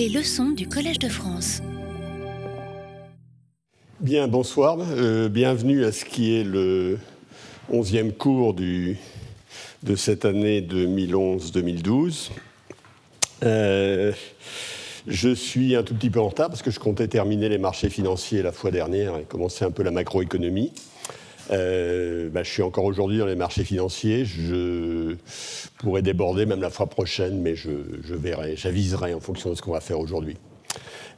Les leçons du Collège de France. Bien, bonsoir. Euh, bienvenue à ce qui est le onzième cours du, de cette année 2011-2012. Euh, je suis un tout petit peu en retard parce que je comptais terminer les marchés financiers la fois dernière et commencer un peu la macroéconomie. Euh, bah, je suis encore aujourd'hui dans les marchés financiers. Je pourrais déborder même la fois prochaine, mais je, verrai, j'aviserai en fonction de ce qu'on va faire aujourd'hui.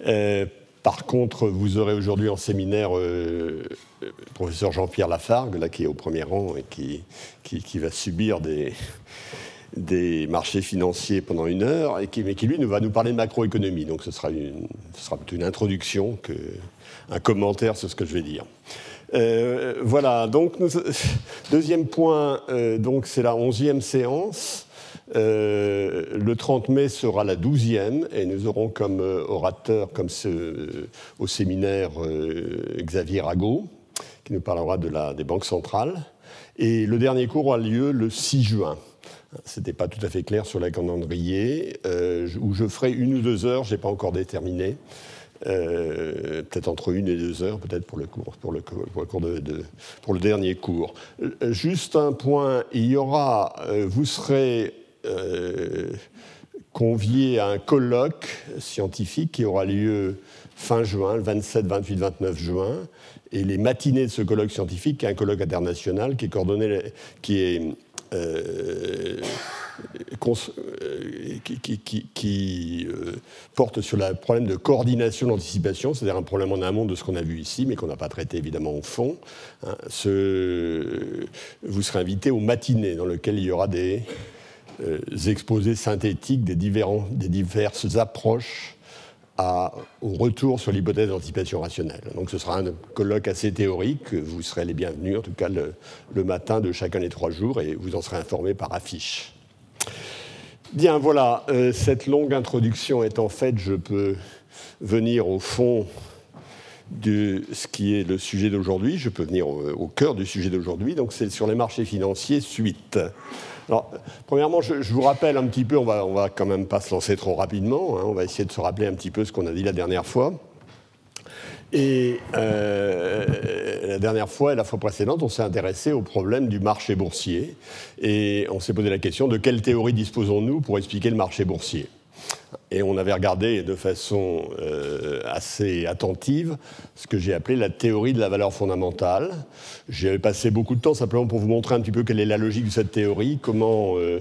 Euh, par contre, vous aurez aujourd'hui en séminaire euh, le professeur Jean-Pierre Lafargue, là, qui est au premier rang et qui, qui, va subir des, des marchés financiers pendant une heure, et qui, mais qui, lui, nous va nous parler de macroéconomie. Donc ce sera, une, ce sera plutôt une introduction qu'un commentaire sur ce que je vais dire. Euh, voilà, donc deuxième point, euh, donc c'est la onzième séance. Euh, le 30 mai sera la douzième et nous aurons comme orateur, comme ce, au séminaire, Xavier Rago, qui nous parlera de la, des banques centrales. Et le dernier cours aura lieu le 6 juin. Ce n'était pas tout à fait clair sur la calendrier, où je ferai une ou deux heures, je n'ai pas encore déterminé, euh, peut-être entre une et deux heures, peut-être pour le cours, pour le, de, pour le dernier cours. Euh, juste un point, il y aura, euh, vous serez convié à un colloque scientifique qui aura lieu fin juin, le 27, 28, 29 juin, et les matinées de ce colloque scientifique, qui est un colloque international qui est coordonné, qui est euh, qui, euh, porte sur le problème de coordination d'anticipation, c'est-à-dire un problème en amont de ce qu'on a vu ici, mais qu'on n'a pas traité évidemment au fond. Hein. vous serez invité aux matinées dans lesquelles il y aura des euh, exposés synthétiques des diverses approches au retour sur l'hypothèse d'anticipation rationnelle. Donc ce sera un colloque assez théorique, vous serez les bienvenus, en tout cas le, matin de chacun des trois jours, et vous en serez informés par affiche. Bien, voilà, euh, cette longue introduction étant faite, je peux venir au fond de ce qui est le sujet d'aujourd'hui. Je peux venir au, cœur du sujet d'aujourd'hui. Donc, c'est sur les marchés financiers, suite. Alors, premièrement, je, vous rappelle un petit peu, on va, va quand même pas se lancer trop rapidement. Hein. on va essayer de se rappeler un petit peu ce qu'on a dit la dernière fois. Et euh, la dernière fois et la fois précédente, on s'est intéressé au problème du marché boursier. Et on s'est posé la question de quelle théorie disposons-nous pour expliquer le marché boursier et on avait regardé de façon euh, assez attentive ce que j'ai appelé la théorie de la valeur fondamentale. J'ai passé beaucoup de temps simplement pour vous montrer un petit peu quelle est la logique de cette théorie, comment euh,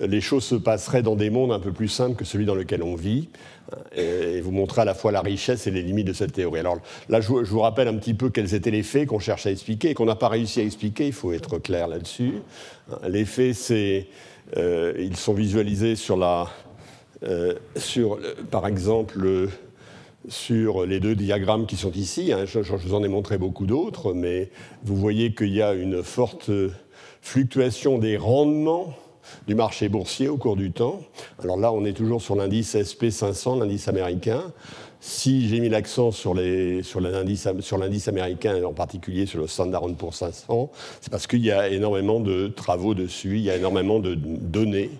les choses se passeraient dans des mondes un peu plus simples que celui dans lequel on vit, et vous montrer à la fois la richesse et les limites de cette théorie. Alors là, je vous rappelle un petit peu quels étaient les faits qu'on cherche à expliquer et qu'on n'a pas réussi à expliquer, il faut être clair là-dessus. Les faits, c'est, euh, ils sont visualisés sur la, euh, sur, par exemple, sur les deux diagrammes qui sont ici. Hein. je, vous en ai montré beaucoup d'autres, mais vous voyez qu'il y a une forte fluctuation des rendements du marché boursier au cours du temps. Alors là, on est toujours sur l'indice SP500, l'indice américain. Si j'ai mis l'accent sur l'indice américain, en particulier sur le Standard Poor's 500, c'est parce qu'il y a énormément de travaux dessus, il y a énormément de données,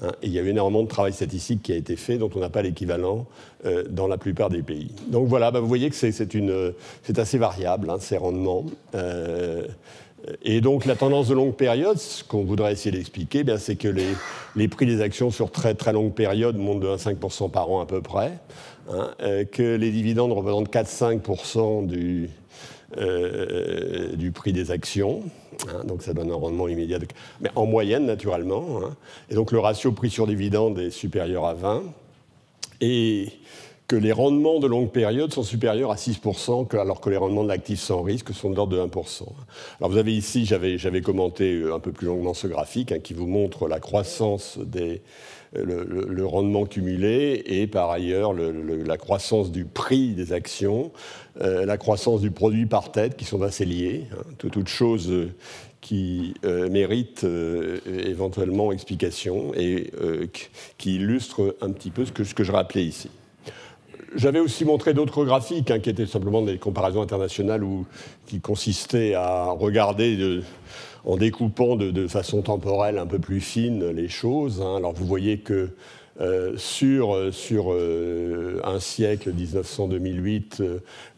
hein, et il y a eu énormément de travail statistique qui a été fait dont on n'a pas l'équivalent euh, dans la plupart des pays. Donc voilà, bah, vous voyez que c'est assez variable, hein, ces rendements. Euh, et donc la tendance de longue période, ce qu'on voudrait essayer d'expliquer, eh c'est que les, prix des actions sur très très longue période montent de 1,5% par an à peu près, hein, euh, que les dividendes représentent 4-5% du, euh, du prix des actions. Hein, donc ça donne un rendement immédiat, mais en moyenne naturellement. Hein. et donc le ratio prix sur dividende est supérieur à 20. Et que les rendements de longue période sont supérieurs à 6%, alors que les rendements de l'actif sans risque sont de l'ordre de 1%. Alors vous avez ici, j'avais commenté euh, un peu plus longuement ce graphique hein, qui vous montre la croissance des, euh, le, rendement cumulé et par ailleurs la croissance du prix des actions, euh, la croissance du produit par tête qui sont assez liés, hein, toutes choses qui méritent éventuellement explication et qui illustrent un petit peu ce que, ce que je rappelais ici. J'avais aussi montré d'autres graphiques hein, qui étaient simplement des comparaisons internationales où, qui consistaient à regarder en découpant de, façon temporelle un peu plus fine les choses. Hein. Alors vous voyez que euh, sur, sur un siècle, 1900-2008,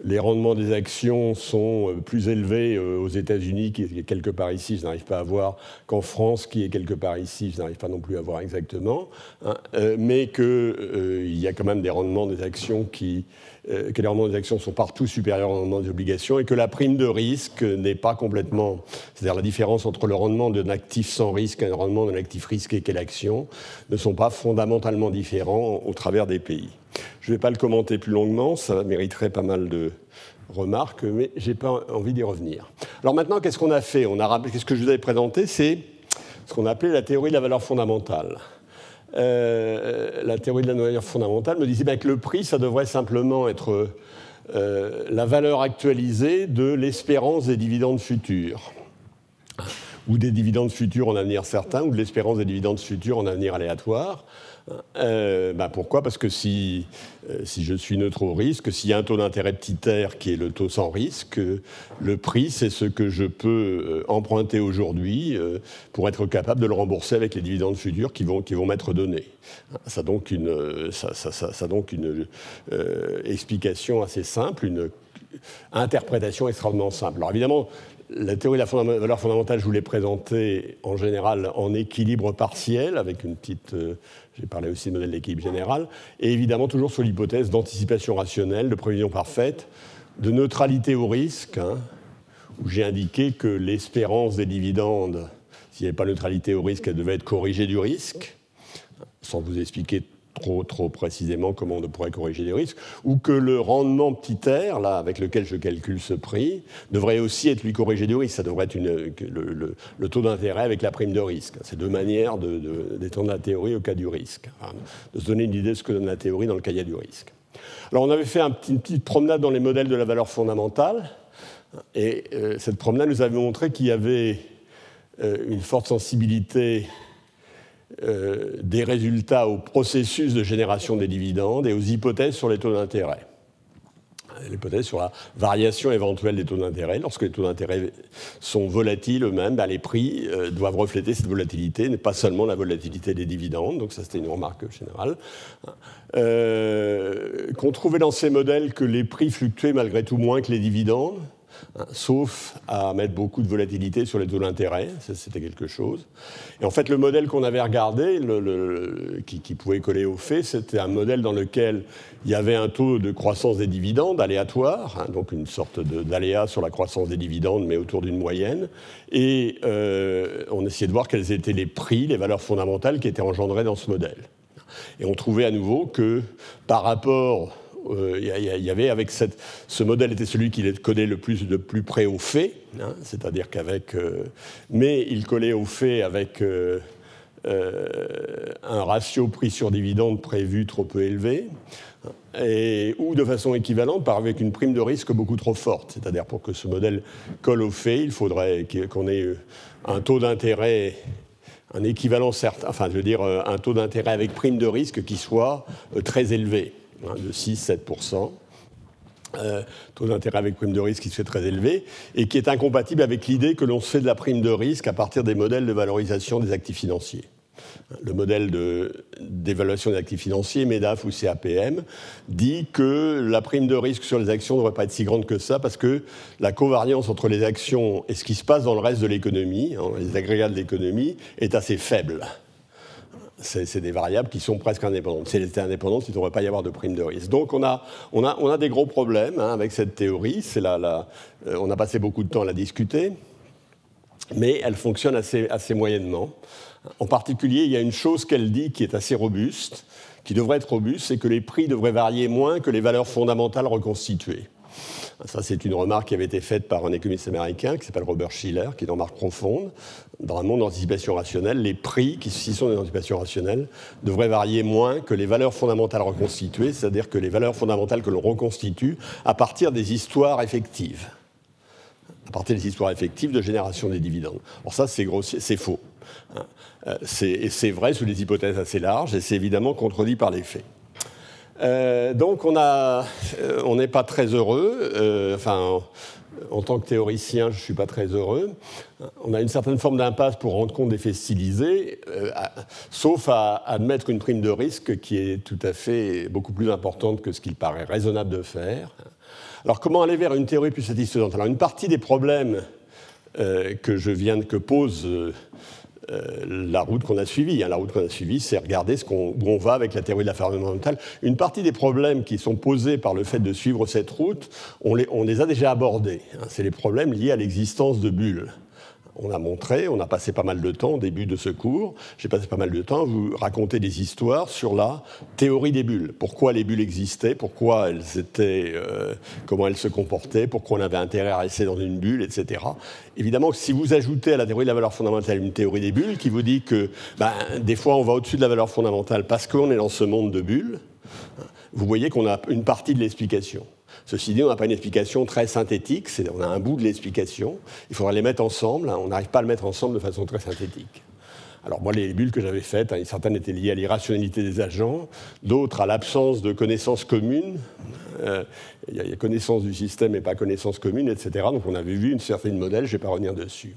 les rendements des actions sont plus élevés aux États-Unis, qui est quelque part ici, je n'arrive pas à voir, qu'en France, qui est quelque part ici, je n'arrive pas non plus à voir exactement, hein, mais qu'il y a quand même des rendements des actions qui euh, que les rendements des actions sont partout supérieurs au rendement des obligations et que la prime de risque n'est pas complètement. C'est-à-dire la différence entre le rendement d'un actif sans risque et le rendement d'un actif risqué qu'est l'action ne sont pas fondamentalement différents au travers des pays. Je ne vais pas le commenter plus longuement, ça mériterait pas mal de remarques, mais je n'ai pas envie d'y revenir. Alors maintenant, qu'est-ce qu'on a fait On a Qu'est-ce que je vous avais présenté C'est ce qu'on appelait la théorie de la valeur fondamentale. Euh, la théorie de la valeur fondamentale me disait bien que le prix, ça devrait simplement être euh, la valeur actualisée de l'espérance des dividendes futurs, ou des dividendes futurs en avenir certain, ou de l'espérance des dividendes futurs en avenir aléatoire. Euh, bah, pourquoi? Parce que si, euh, si, je suis neutre au risque, s'il y a un taux d'intérêt petit qui est le taux sans risque, le prix, c'est ce que je peux euh, emprunter aujourd'hui pour être capable de le rembourser avec les dividendes futurs qui vont, qui vont m'être donnés. Ça donc une, ça, ça, donc une explication assez simple, une interprétation extrêmement simple. Alors évidemment, la théorie de la valeur fondamentale, je vous l'ai présentée en général en équilibre partiel, avec une petite j'ai parlé aussi de modèle d'équilibre général, et évidemment toujours sur l'hypothèse d'anticipation rationnelle, de prévision parfaite, de neutralité au risque, hein, où j'ai indiqué que l'espérance des dividendes, s'il n'y avait pas neutralité au risque, elle devait être corrigée du risque, sans vous expliquer trop, trop précisément comment on pourrait corriger les risques, ou que le rendement petit r, là, avec lequel je calcule ce prix, devrait aussi être lui corrigé du risque. Ça devrait être le, taux d'intérêt avec la prime de risque. C'est deux manières d'étendre la théorie au cas du risque, de se donner une idée de ce que donne la théorie dans le cas du risque. Alors on avait fait une petite promenade dans les modèles de la valeur fondamentale, et euh, cette promenade nous avait montré qu'il y avait euh, une forte sensibilité euh, des résultats au processus de génération des dividendes et aux hypothèses sur les taux d'intérêt. L'hypothèse sur la variation éventuelle des taux d'intérêt. Lorsque les taux d'intérêt sont volatiles eux-mêmes, ben, les prix euh, doivent refléter cette volatilité, n'est pas seulement la volatilité des dividendes. Donc ça, c'était une remarque générale. Euh, qu'on trouvait dans ces modèles que les prix fluctuaient malgré tout moins que les dividendes. Sauf à mettre beaucoup de volatilité sur les taux d'intérêt, c'était quelque chose. Et en fait, le modèle qu'on avait regardé, qui, pouvait coller au fait, c'était un modèle dans lequel il y avait un taux de croissance des dividendes aléatoire, hein, donc une sorte d'aléa sur la croissance des dividendes, mais autour d'une moyenne. Et euh, on essayait de voir quels étaient les prix, les valeurs fondamentales qui étaient engendrées dans ce modèle. Et on trouvait à nouveau que par rapport euh, il y, avait avec ce modèle était celui qui collait le plus de plus près au fait, hein, c'est-à-dire qu'avec, euh, mais il collait au fait avec euh, un ratio prix sur dividende prévu trop peu élevé, et, ou de façon équivalente par avec une prime de risque beaucoup trop forte. C'est-à-dire pour que ce modèle colle au fait, il faudrait qu'on ait un taux d'intérêt un équivalent certain, enfin je veux dire un taux d'intérêt avec prime de risque qui soit très élevé. Hein, de 6-7%. Euh, taux d'intérêt avec prime de risque qui se fait très élevé et qui est incompatible avec l'idée que l'on se fait de la prime de risque à partir des modèles de valorisation des actifs financiers. Le modèle d'évaluation des actifs financiers, MEDAF ou CAPM, dit que la prime de risque sur les actions ne devrait pas être si grande que ça parce que la covariance entre les actions et ce qui se passe dans le reste de l'économie, hein, les agrégats de l'économie, est assez faible c'est des variables qui sont presque indépendantes. Si elles étaient indépendantes, il ne devrait pas y avoir de prime de risque. Donc on a, on a, on a des gros problèmes hein, avec cette théorie. La, euh, on a passé beaucoup de temps à la discuter, mais elle fonctionne assez, assez moyennement. En particulier, il y a une chose qu'elle dit qui est assez robuste, qui devrait être robuste, c'est que les prix devraient varier moins que les valeurs fondamentales reconstituées. Ça, c'est une remarque qui avait été faite par un économiste américain qui s'appelle Robert Schiller, qui est dans Marque profonde. Dans un monde d'anticipation rationnelle, les prix, qui sont des anticipations rationnelles, devraient varier moins que les valeurs fondamentales reconstituées, c'est-à-dire que les valeurs fondamentales que l'on reconstitue à partir des histoires effectives. À partir des histoires effectives de génération des dividendes. Alors ça, c'est c'est faux. Hein. Euh, c'est vrai sous des hypothèses assez larges et c'est évidemment contredit par les faits. Donc on n'est pas très heureux. enfin, en tant que théoricien, je ne suis pas très heureux. On a une certaine forme d'impasse pour rendre compte d'effets stylisés, euh, sauf à admettre une prime de risque qui est tout à fait beaucoup plus importante que ce qu'il paraît raisonnable de faire. Alors comment aller vers une théorie plus satisfaisante? Alors une partie des problèmes euh, que je viens que pose euh, euh, la route qu'on a suivie. Hein. La route qu'on a suivie, c'est regarder ce où on va avec la théorie de la fondamentale. Une partie des problèmes qui sont posés par le fait de suivre cette route, on les, on les a déjà abordés. Hein. C'est les problèmes liés à l'existence de bulles on a montré, on a passé pas mal de temps au début de ce cours, j'ai passé pas mal de temps à vous raconter des histoires sur la théorie des bulles. Pourquoi les bulles existaient, pourquoi elles étaient, euh, comment elles se comportaient, pourquoi on avait intérêt à rester dans une bulle, etc. Évidemment, si vous ajoutez à la théorie de la valeur fondamentale une théorie des bulles qui vous dit que ben, des fois on va au-dessus de la valeur fondamentale parce qu'on est dans ce monde de bulles, vous voyez qu'on a une partie de l'explication. Ceci dit, on n'a pas une explication très synthétique, on a un bout de l'explication, il faudra les mettre ensemble, hein. on n'arrive pas à le mettre ensemble de façon très synthétique. Alors moi, les bulles que j'avais faites, hein, certaines étaient liées à l'irrationalité des agents, d'autres à l'absence de connaissances communes. Euh, il y, a connaissance du système et pas connaissance commune, etc. Donc on avait vu une certaine modèle, je ne vais pas revenir dessus.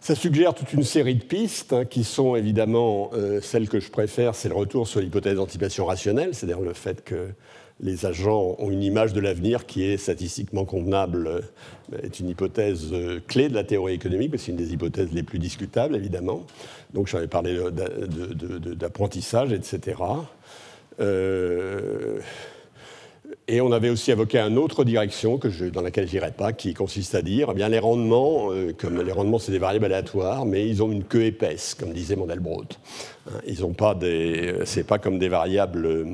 Ça suggère toute une série de pistes hein, qui sont évidemment euh, celles que je préfère, c'est le retour sur l'hypothèse d'anticipation rationnelle, c'est-à-dire le fait que les agents ont une image de l'avenir qui est statistiquement convenable, euh, est une hypothèse euh, clé de la théorie économique, mais c'est une des hypothèses les plus discutables, évidemment. Donc j'avais parlé d'apprentissage, etc. Euh, et on avait aussi évoqué une autre direction dans laquelle je n'irai pas, qui consiste à dire, eh bien, les rendements, comme les rendements c'est des variables aléatoires, mais ils ont une queue épaisse, comme disait Mandelbrot. Hein, ils pas pas comme des variables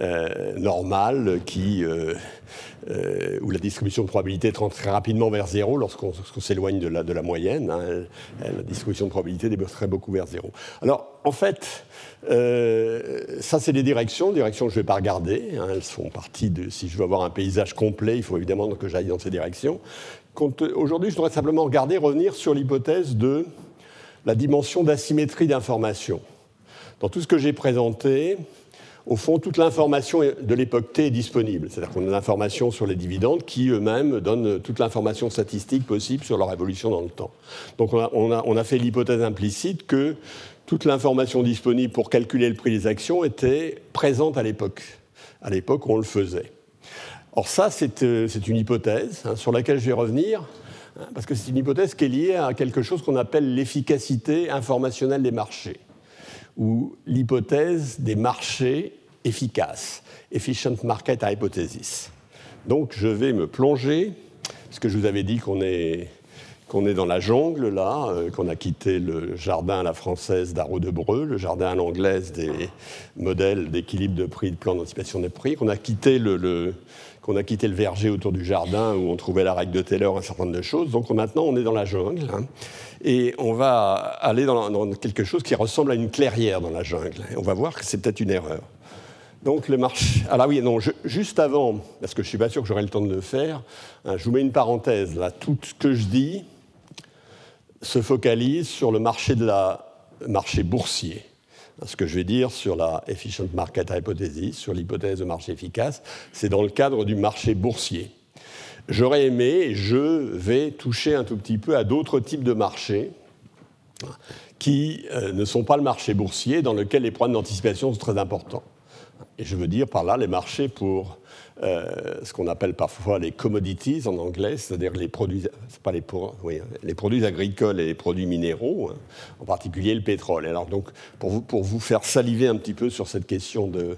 euh, normale qui, euh, euh, où la distribution de probabilité tend très rapidement vers zéro lorsqu'on s'éloigne de la, moyenne. Hein. la distribution de probabilité très beaucoup vers zéro. Alors, en fait, ça, c'est des directions, directions que je ne vais pas regarder. Hein. elles font partie de. Si je veux avoir un paysage complet, il faut évidemment que j'aille dans ces directions. Aujourd'hui, je voudrais simplement regarder, revenir sur l'hypothèse de la dimension d'asymétrie d'information. Dans tout ce que j'ai présenté, au fond, toute l'information de l'époque T est disponible. C'est-à-dire qu'on a l'information sur les dividendes qui eux-mêmes donnent toute l'information statistique possible sur leur évolution dans le temps. Donc on a, fait l'hypothèse implicite que toute l'information disponible pour calculer le prix des actions était présente à l'époque, à l'époque où on le faisait. Or ça, c'est euh, une hypothèse hein, sur laquelle je vais revenir, hein, parce que c'est une hypothèse qui est liée à quelque chose qu'on appelle l'efficacité informationnelle des marchés ou l'hypothèse des marchés efficaces, efficient market hypothesis. Donc je vais me plonger, parce que je vous avais dit qu'on est, qu'on est dans la jungle là, euh, qu'on a quitté le jardin à la française d'Arro de Breu, le jardin à l'anglaise des modèles d'équilibre de prix, de plan d'anticipation des prix, qu'on a quitté le, qu'on a quitté le verger autour du jardin où on trouvait la règle de Taylor, un certain nombre de choses. Donc maintenant, on est dans la jungle. Hein. Et on va aller dans, quelque chose qui ressemble à une clairière dans la jungle. On va voir que c'est peut-être une erreur. Donc le marché. Ah là oui, non, juste avant, parce que je ne suis pas sûr que j'aurai le temps de le faire, hein, je vous mets une parenthèse. Tout ce que je dis se focalise sur le marché, de la, marché boursier ce que je vais dire sur la efficient market hypothesis, sur l'hypothèse de marché efficace, c'est dans le cadre du marché boursier. J'aurais aimé, je vais toucher un tout petit peu à d'autres types de marchés qui euh, ne sont pas le marché boursier, dans lequel les problèmes d'anticipation sont très importants. Et je veux dire par là les marchés pour euh, ce qu'on appelle parfois les commodities en anglais, c'est-à-dire les produits, pas les, les, produits agricoles et les produits minéraux, hein, en particulier le pétrole. Alors donc, pour vous, pour vous faire saliver un petit peu sur cette question de,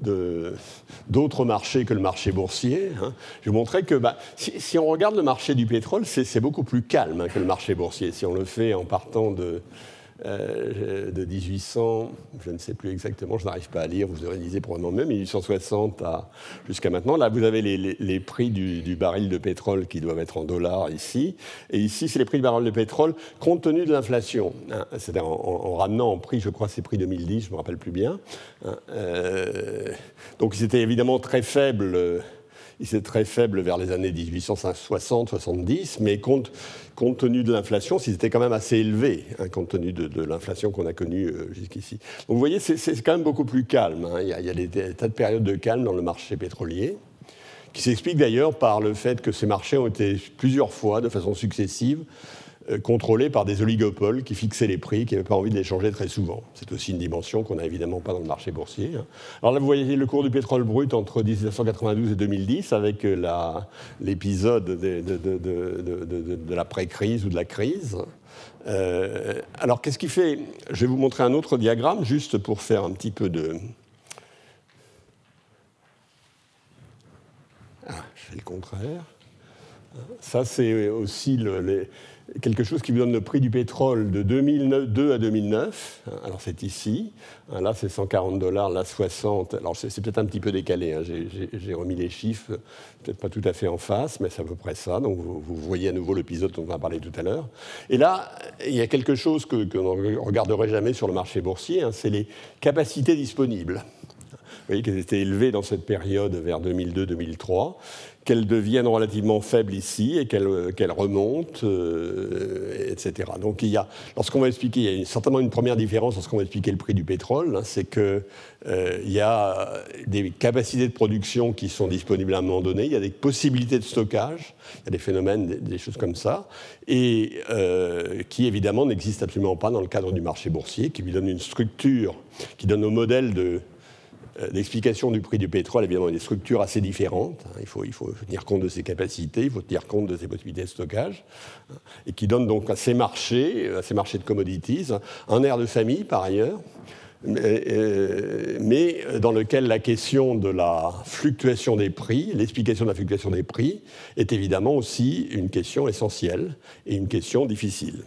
d'autres marchés que le marché boursier. Hein. Je vous montrer que bah, si, on regarde le marché du pétrole, c'est beaucoup plus calme hein, que le marché boursier. Si on le fait en partant de, euh, de 1800, je ne sais plus exactement, je n'arrive pas à lire, vous aurez lisé probablement même, 1860 jusqu'à maintenant. Là, vous avez les, prix du, baril de pétrole qui doivent être en dollars ici. Et ici, c'est les prix du baril de pétrole compte tenu de l'inflation. Hein, c'est-à-dire en, ramenant en prix, je crois, c'est prix 2010, je ne me rappelle plus bien. Hein, euh, donc, ils étaient évidemment très faibles il s'est très faible vers les années 1860-70, mais compte, compte tenu de l'inflation, c'était quand même assez élevé, hein, compte tenu de, l'inflation qu'on a connue euh, jusqu'ici. Donc vous voyez, c'est quand même beaucoup plus calme. Hein. Il, y a, a des, tas de périodes de calme dans le marché pétrolier qui s'explique d'ailleurs par le fait que ces marchés ont été plusieurs fois, de façon successive, euh, contrôlés par des oligopoles qui fixaient les prix, qui n'avaient pas envie de les changer très souvent. C'est aussi une dimension qu'on n'a évidemment pas dans le marché boursier. Hein. Alors là, vous voyez le cours du pétrole brut entre 1992 et 2010 avec euh, l'épisode de, de, la pré-crise ou de la crise. Euh, alors qu'est-ce qui fait Je vais vous montrer un autre diagramme juste pour faire un petit peu de... Ah, je fais le contraire. Ça, c'est aussi le, les, quelque chose qui vous donne le prix du pétrole de 2002 à 2009. Alors c'est ici, là c'est 140 dollars, là 60. Alors c'est peut-être un petit peu décalé, hein. j'ai remis les chiffres, peut-être pas tout à fait en face, mais c'est à peu près ça. Donc vous, voyez à nouveau l'épisode dont on va parler tout à l'heure. Et là, il y a quelque chose que, l'on ne regarderait jamais sur le marché boursier, hein. c'est les capacités disponibles. Voyez qu'elles étaient élevées dans cette période vers 2002-2003 qu'elles deviennent relativement faibles ici et qu'elles euh, remontent, euh, etc. Donc il y a, lorsqu'on va expliquer, il y a certainement une première différence lorsqu'on va expliquer le prix du pétrole, hein, c'est qu'il euh, y a des capacités de production qui sont disponibles à un moment donné, il y a des possibilités de stockage, il y a des phénomènes, des, choses comme ça, et qui évidemment n'existent absolument pas dans le cadre du marché boursier, qui lui donne une structure, qui donne au modèle de euh, l'explication du prix du pétrole, évidemment, des structures assez différentes. Hein. Il faut, il faut tenir compte de ses capacités, il faut tenir compte de ses possibilités de stockage, hein, et qui donne donc à ces marchés, à ces marchés de commodities, un air de famille par ailleurs, mais, euh, dans lequel la question de la fluctuation des prix, l'explication de la fluctuation des prix, est évidemment aussi une question essentielle et une question difficile.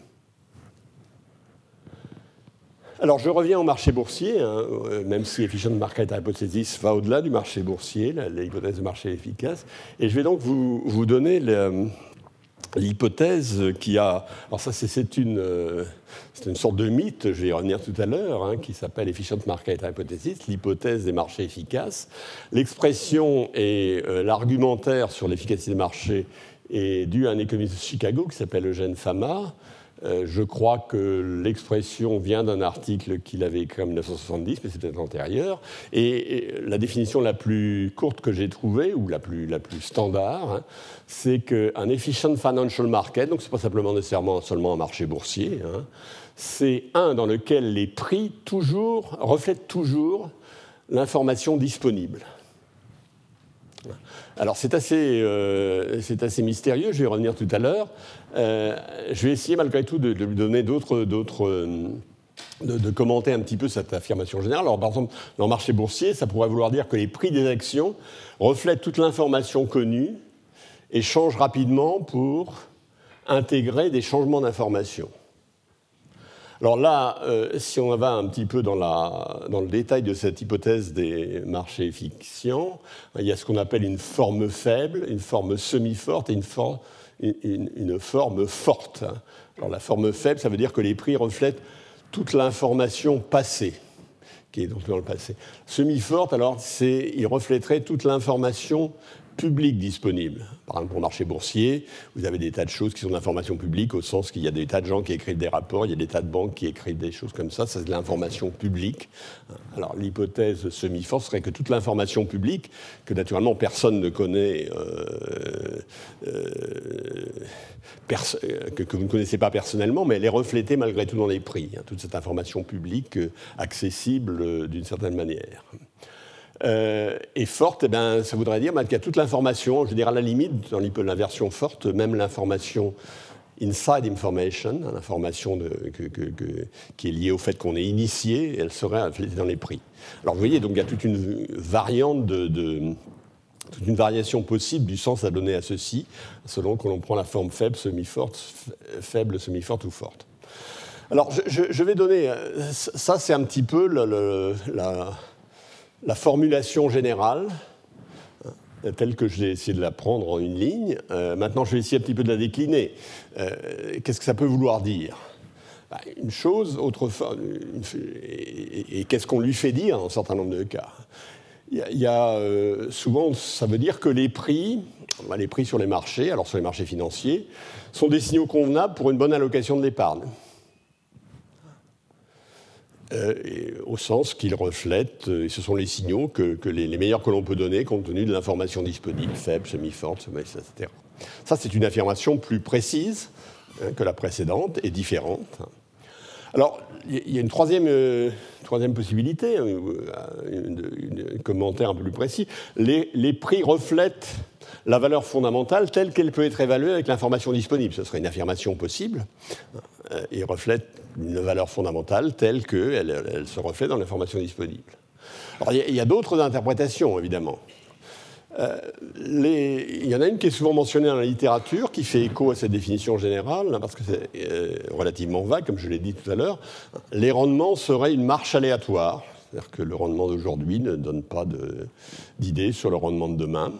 Alors je reviens au marché boursier, hein, euh, même si Efficient Market Hypothesis va au-delà du marché boursier, l'hypothèse de marché efficace, et je vais donc vous, donner l'hypothèse qui a... Alors ça c'est une, euh, une sorte de mythe, je vais y revenir tout à l'heure, hein, qui s'appelle Efficient Market Hypothesis, l'hypothèse des marchés efficaces. L'expression et euh, l'argumentaire sur l'efficacité des marchés est dû à un économiste de Chicago qui s'appelle Eugène Fama, euh, je crois que l'expression vient d'un article qu'il avait écrit en 1970, mais c'était antérieur. Et, la définition la plus courte que j'ai trouvée, ou la plus, la plus standard, hein, c'est qu'un efficient financial market, donc ce n'est pas simplement nécessairement seulement un marché boursier, hein, c'est un dans lequel les prix toujours, reflètent toujours l'information disponible. Alors c'est assez, euh, mystérieux, je vais y revenir tout à l'heure. Euh, je vais essayer malgré tout de, lui donner d'autres... euh, de, commenter un petit peu cette affirmation générale. Alors, par exemple, dans le marché boursier, ça pourrait vouloir dire que les prix des actions reflètent toute l'information connue et changent rapidement pour intégrer des changements d'information. Alors là, euh, si on va un petit peu dans, le détail de cette hypothèse des marchés fictions, il y a ce qu'on appelle une forme faible, une forme semi-forte et une, forme forte. Alors la forme faible, ça veut dire que les prix reflètent toute l'information passée qui est donc dans le passé. Semi-forte, alors, il reflèterait toute l'information public disponible. Par exemple, pour marché boursier, vous avez des tas de choses qui sont d'information publique, au sens qu'il y a des tas de gens qui écrivent des rapports, il y a des tas de banques qui écrivent des choses comme ça, ça c'est de l'information publique. Alors l'hypothèse semi-forte serait que toute l'information publique, que naturellement personne ne connaît, euh, euh, que, vous ne connaissez pas personnellement, mais elle est reflétée malgré tout dans les prix, hein, toute cette information publique euh, accessible d'une certaine manière euh, est forte, eh ben, ça voudrait dire qu'il y a toute l'information, je dire à la limite, dans l'inversion forte, même l'information inside information, hein, l'information qui est liée au fait qu'on est initié, elle serait dans les prix. Alors vous voyez, donc il y a toute une variante toute une variation possible du sens à donner à ceci, selon que l'on prend la forme faible, semi-forte, faible, semi-forte ou forte. Alors je, vais donner, euh, ça c'est un petit peu la, la formulation générale, euh, telle que j'ai essayé de la prendre en une ligne. Euh, maintenant, je vais essayer un petit peu de la décliner. Euh, qu'est-ce que ça peut vouloir dire? Bah, Une chose, autrefois, et, qu'est-ce qu'on lui fait dire dans un certain nombre de cas? Il y a, souvent, ça veut dire que les prix, les prix sur les marchés, alors sur les marchés financiers, sont des signaux convenables pour une bonne allocation de l'épargne. Euh, au sens qu'ils reflètent, et ce sont les signaux que, les, meilleurs que l'on peut donner compte tenu de l'information disponible, faible, semi-forte, etc. Ça, c'est une affirmation plus précise hein, que la précédente et différente. Alors, il y a une troisième, euh, troisième possibilité, euh, un commentaire un peu plus précis. Les, les prix reflètent la valeur fondamentale telle qu'elle peut être évaluée avec l'information disponible. Ce serait une affirmation possible euh, et reflète une valeur fondamentale telle qu'elle elle se reflète dans l'information disponible. Il y a, d'autres interprétations, évidemment. Euh, il y en a une qui est souvent mentionnée dans la littérature, qui fait écho à cette définition générale, parce que c'est euh, relativement vague, comme je l'ai dit tout à l'heure. Les rendements seraient une marche aléatoire, c'est-à-dire que le rendement d'aujourd'hui ne donne pas d'idée sur le rendement de demain.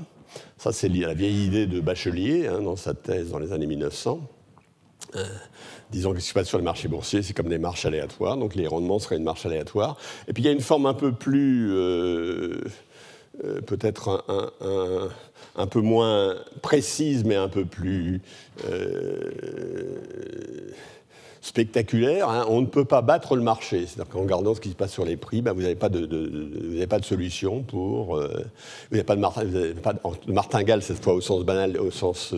Ça, c'est la vieille idée de Bachelier hein, dans sa thèse dans les années 1900. Euh, disons que ce qui se passe sur les marchés boursiers, c'est comme des marches aléatoires, donc les rendements seraient une marche aléatoire. Et puis il y a une forme un peu plus, euh, euh, peut-être un, peu moins précise, mais un peu plus spectaculaire, hein. on ne peut pas battre le marché. C'est-à-dire qu'en regardant ce qui se passe sur les prix, ben, vous n'avez pas, de, pas de solution pour. vous n'avez pas, de, martingale, cette fois au sens banal, au sens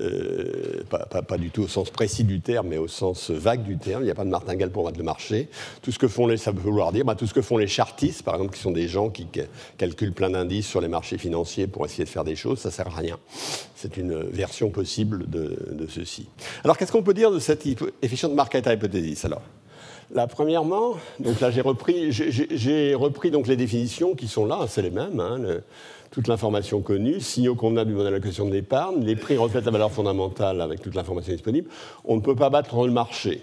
euh, pas, du tout au sens précis du terme, mais au sens vague du terme. Il n'y a pas de martingale pour battre le marché. Tout ce que font les, ça veut vouloir dire, bah, tout ce que font les chartistes, par exemple, qui sont des gens qui calculent plein d'indices sur les marchés financiers pour essayer de faire des choses, ça sert à rien. C'est une version possible de, ceci. Alors, qu'est-ce qu'on peut dire de cette efficient market hypothesis alors Là, premièrement, donc là j'ai repris, donc les définitions qui sont là, c'est les mêmes. Hein, toute l'information connue, signaux convenables du modèle d'allocation de l'épargne, les prix reflètent la valeur fondamentale avec toute l'information disponible. On ne peut pas battre le marché.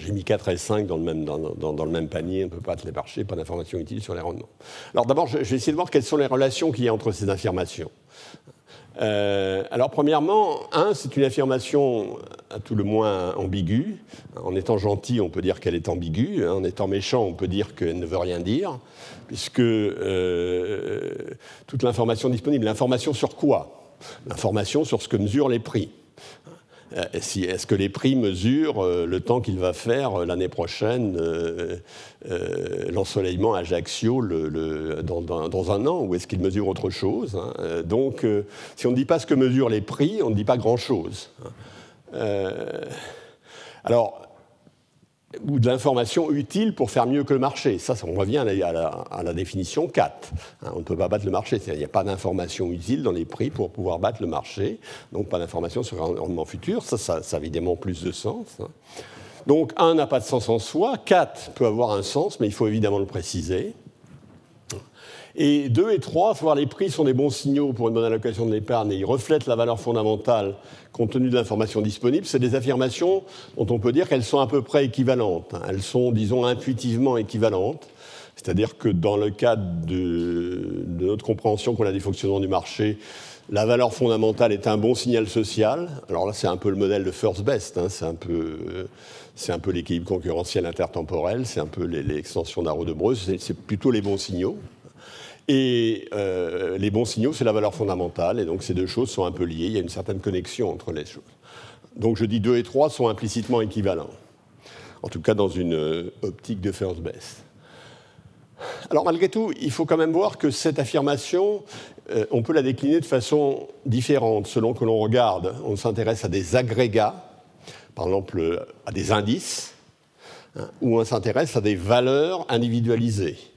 J'ai mis 4 et 5 dans le même, dans, le même panier, on ne peut pas battre les marchés, pas d'informations utiles sur les rendements. Alors d'abord, je, vais essayer de voir quelles sont les relations qu'il y a entre ces affirmations. Euh, alors premièrement, un, c'est une affirmation à tout le moins ambiguë. En étant gentil, on peut dire qu'elle est ambiguë. En étant méchant, on peut dire qu'elle ne veut rien dire, puisque euh, toute l'information disponible, l'information sur quoi? L'information sur ce que mesurent les prix. Euh, est-ce que les prix mesurent euh, le temps qu'il va faire euh, l'année prochaine l'ensoleillement à Ajaccio dans, un an, ou est-ce qu'ils mesurent autre chose hein? Donc, si on ne dit pas ce que mesurent les prix, on ne dit pas grand-chose. Hein. alors, ou de l'information utile pour faire mieux que le marché. Ça, on revient à la, définition 4. Hein, on ne peut pas battre le marché. Il n'y a pas d'information utile dans les prix pour pouvoir battre le marché. Donc pas d'information sur un rendement futur. Ça, ça, ça, a évidemment plus de sens. Hein. Donc 1 n'a pas de sens en soi. 4 peut avoir un sens, mais il faut évidemment le préciser. Et 2 et 3, voir les prix sont des bons signaux pour une bonne allocation de l'épargne et ils reflètent la valeur fondamentale compte tenu de l'information disponible. C'est des affirmations dont on peut dire qu'elles sont à peu près équivalentes. Elles sont, disons, intuitivement équivalentes. C'est-à-dire que dans le cadre de, notre compréhension qu'on a des fonctionnements du marché, la valeur fondamentale est un bon signal social. Alors là, c'est un peu le modèle de first best. Hein. C'est un peu, c'est un peu l'équilibre concurrentiel intertemporel. C'est un peu l'extension d'Arrow de Breuse. C'est plutôt les bons signaux. Et euh, les bons signaux, c'est la valeur fondamentale. Et donc ces deux choses sont un peu liées. Il y a une certaine connexion entre les choses. Donc je dis 2 et 3 sont implicitement équivalents. En tout cas dans une euh, optique de first best. Alors malgré tout, il faut quand même voir que cette affirmation, euh, on peut la décliner de façon différente selon que l'on regarde. On s'intéresse à des agrégats, par exemple à des indices, hein, ou on s'intéresse à des valeurs individualisées.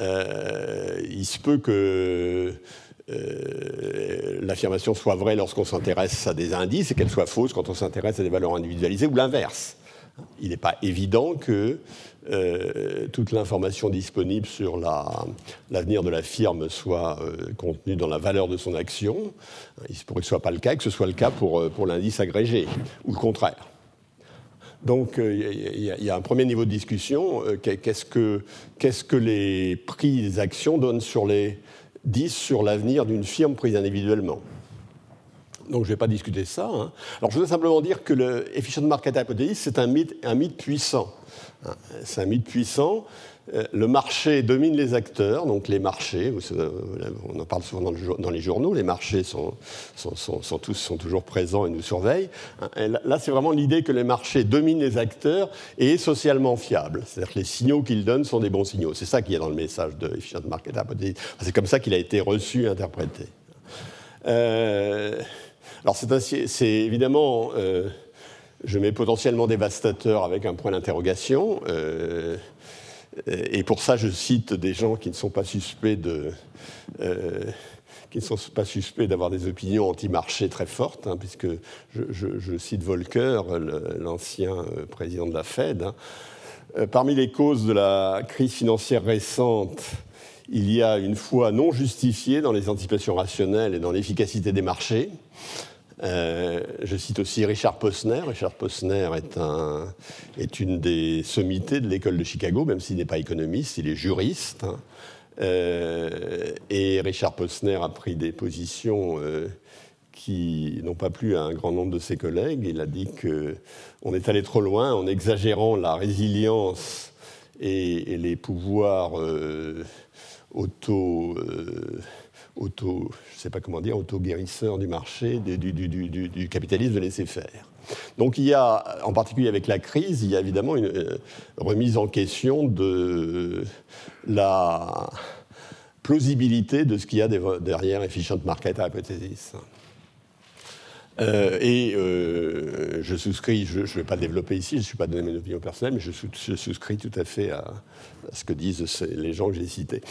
Euh, il se peut que euh, l'affirmation soit vraie lorsqu'on s'intéresse à des indices et qu'elle soit fausse quand on s'intéresse à des valeurs individualisées ou l'inverse. Il n'est pas évident que euh, toute l'information disponible sur l'avenir de la firme soit contenue dans la valeur de son action. Il se pourrait que ce soit pas le cas, que ce soit le cas pour, pour l'indice agrégé, ou le contraire. Donc il euh, y, a un premier niveau de discussion. Euh, qu'est-ce que, les prix des actions donnent sur les 10 sur l'avenir d'une firme prise individuellement? Donc je ne vais pas discuter ça. Hein. Alors je voudrais simplement dire que le efficient market hypothesis, c'est un mythe, un mythe puissant. C'est un mythe puissant euh, le marché domine les acteurs, donc les marchés, euh, on en parle souvent dans, les journaux, les marchés sont, tous, sont toujours présents et nous surveillent. Hein, là, c'est vraiment l'idée que les marchés dominent les acteurs et est socialement fiable. C'est-à-dire que les signaux qu'ils donnent sont des bons signaux. C'est ça qui est dans le message de Efficient Market C'est comme ça qu'il a été reçu et interprété. Euh, alors c'est évidemment, je mets potentiellement dévastateur avec un point d'interrogation. Et pour ça, je cite des gens qui ne sont pas suspects de. Euh, qui ne sont pas suspects d'avoir des opinions anti-marché très fortes, hein, puisque je, cite Volcker, l'ancien euh, président de la Fed. Hein. Euh, parmi les causes de la crise financière récente, il y a une foi non justifiée dans les anticipations rationnelles et dans l'efficacité des marchés. Euh, je cite aussi Richard Posner. Richard Posner est, un, est une des sommités de l'école de Chicago, même s'il n'est pas économiste, il est juriste. Euh, et Richard Posner a pris des positions euh, qui n'ont pas plu à un grand nombre de ses collègues. Il a dit qu'on est allé trop loin en exagérant la résilience et les pouvoirs auto auto, je sais pas comment dire, auto-guérisseur du marché, du, capitalisme de laisser faire. Donc il y a, en particulier avec la crise, il y a évidemment une euh, remise en question de la plausibilité de ce qu'il y a derrière Efficient Market Hypothesis. Euh, et euh, je souscris, je ne vais pas développer ici, je ne suis pas donné mes opinions personnelles, mais je, souscris tout à fait à ce que disent les gens que j'ai cités.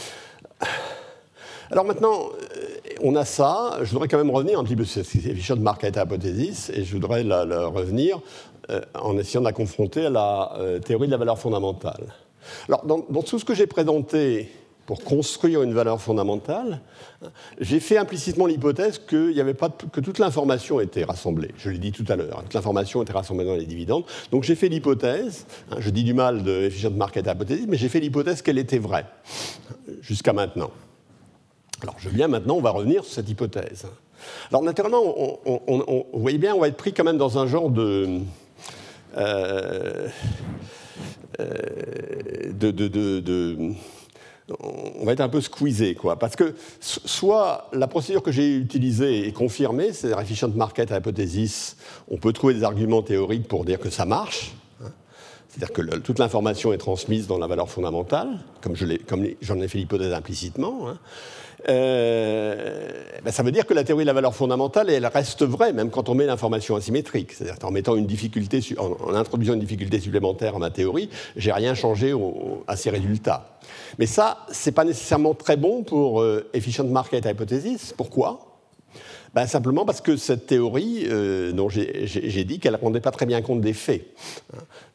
Alors maintenant, euh, on a ça. Je voudrais quand même revenir un petit peu sur cette efficient market hypothesis et je voudrais la, revenir euh, en essayant de la confronter à la euh, théorie de la valeur fondamentale. Alors, dans, tout ce que j'ai présenté pour construire une valeur fondamentale, j'ai fait implicitement l'hypothèse que, y avait pas que toute l'information était rassemblée. Je l'ai dit tout à l'heure, toute l'information était rassemblée dans les dividendes. Donc j'ai fait l'hypothèse, hein, je dis du mal de efficient market hypothesis, mais j'ai fait l'hypothèse qu'elle était vraie, jusqu'à maintenant. Alors je viens maintenant, on va revenir sur cette hypothèse. Alors naturellement, vous voyez bien, on va être pris quand même dans un genre de... Euh, euh, on va être un peu squeezé, quoi. Parce que soit la procédure que j'ai utilisée est confirmée, c'est efficient market hypothesis, on peut trouver des arguments théoriques pour dire que ça marche. Hein. C'est-à-dire que toute l'information est transmise dans la valeur fondamentale, comme j'en ai, fait l'hypothèse implicitement. Hein. Euh, ben ça veut dire que la théorie de la valeur fondamentale, elle reste vraie, même quand on met l'information asymétrique. C'est-à-dire en mettant une difficulté, en, introduisant une difficulté supplémentaire à ma théorie, j'ai rien changé à ces résultats. Mais ça, c'est pas nécessairement très bon pour euh, efficient market hypothesis. Pourquoi? Ben, Simplement parce que cette théorie, euh, dont j'ai dit qu'elle ne rendait pas très bien compte des faits.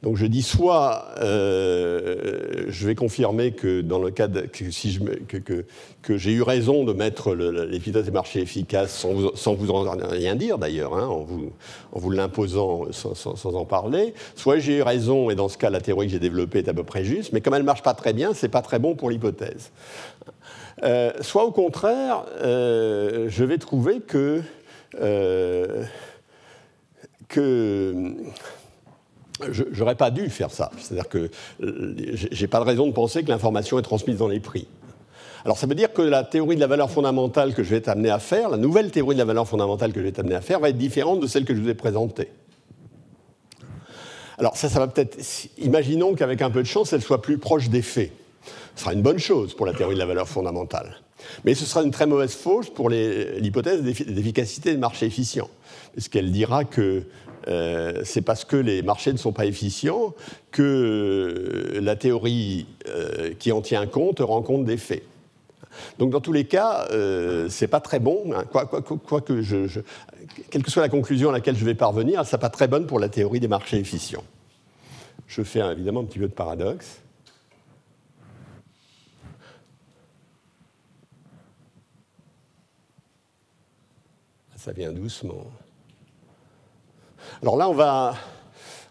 Donc je dis soit euh, je vais confirmer que dans le cas que, si que, que, j'ai eu raison de mettre l'efficacité des marchés efficaces sans vous, sans vous en rien dire d'ailleurs, hein, en vous, en vous l'imposant sans, sans, en parler, soit j'ai eu raison et dans ce cas la théorie que j'ai développée est à peu près juste, mais comme elle ne marche pas très bien, c'est pas très bon pour l'hypothèse. Euh, soit au contraire, euh, je vais trouver que, euh, que je n'aurais pas dû faire ça. C'est-à-dire que je n'ai pas de raison de penser que l'information est transmise dans les prix. Alors ça veut dire que la théorie de la valeur fondamentale que je vais être amené à faire, la nouvelle théorie de la valeur fondamentale que je vais être amené à faire, va être différente de celle que je vous ai présentée. Alors ça, ça va peut-être... Imaginons qu'avec un peu de chance, elle soit plus proche des faits. Ce sera une bonne chose pour la théorie de la valeur fondamentale. Mais ce sera une très mauvaise fausse pour l'hypothèse d'efficacité des marchés efficients, puisqu'elle dira que euh, c'est parce que les marchés ne sont pas efficients que la théorie euh, qui en tient compte rend compte des faits. Donc dans tous les cas, euh, c'est pas très bon. Hein. quelle que soit la conclusion à laquelle je vais parvenir, ça n'est pas très bonne pour la théorie des marchés efficients. Je fais évidemment un petit peu de paradoxe. Ça vient doucement. Alors là, on va.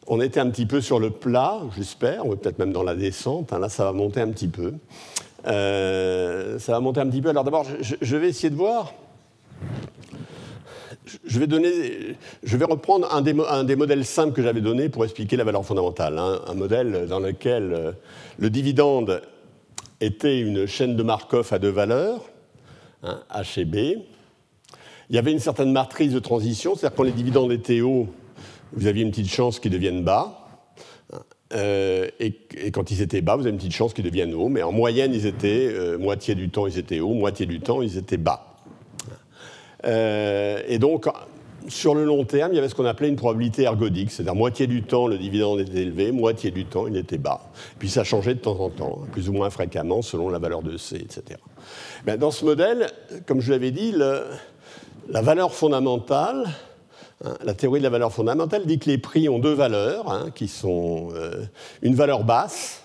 On était un petit peu sur le plat, j'espère, est peut-être même dans la descente. Hein. là, ça va monter un petit peu. Euh, ça va monter un petit peu. Alors d'abord, je, vais essayer de voir. je vais, donner, je vais reprendre un des, un des modèles simples que j'avais donné pour expliquer la valeur fondamentale. Hein. un modèle dans lequel euh, le dividende était une chaîne de Markov à deux valeurs, hein, H et B. Il y avait une certaine matrice de transition, c'est-à-dire quand les dividendes étaient hauts, vous aviez une petite chance qu'ils deviennent bas. Euh, et, quand ils étaient bas, vous avez une petite chance qu'ils deviennent hauts, mais en moyenne, ils étaient, euh, moitié du temps, ils étaient hauts, moitié du temps, ils étaient bas. Euh, et donc, sur le long terme, il y avait ce qu'on appelait une probabilité ergodique, c'est-à-dire moitié du temps, le dividende était élevé, moitié du temps, il était bas. Puis ça changeait de temps en temps, plus ou moins fréquemment, selon la valeur de C, etc. Ben, dans ce modèle, comme je l'avais dit, la valeur fondamentale, Hein, la théorie de la valeur fondamentale dit que les prix ont deux valeurs, hein, qui sont euh, une valeur basse,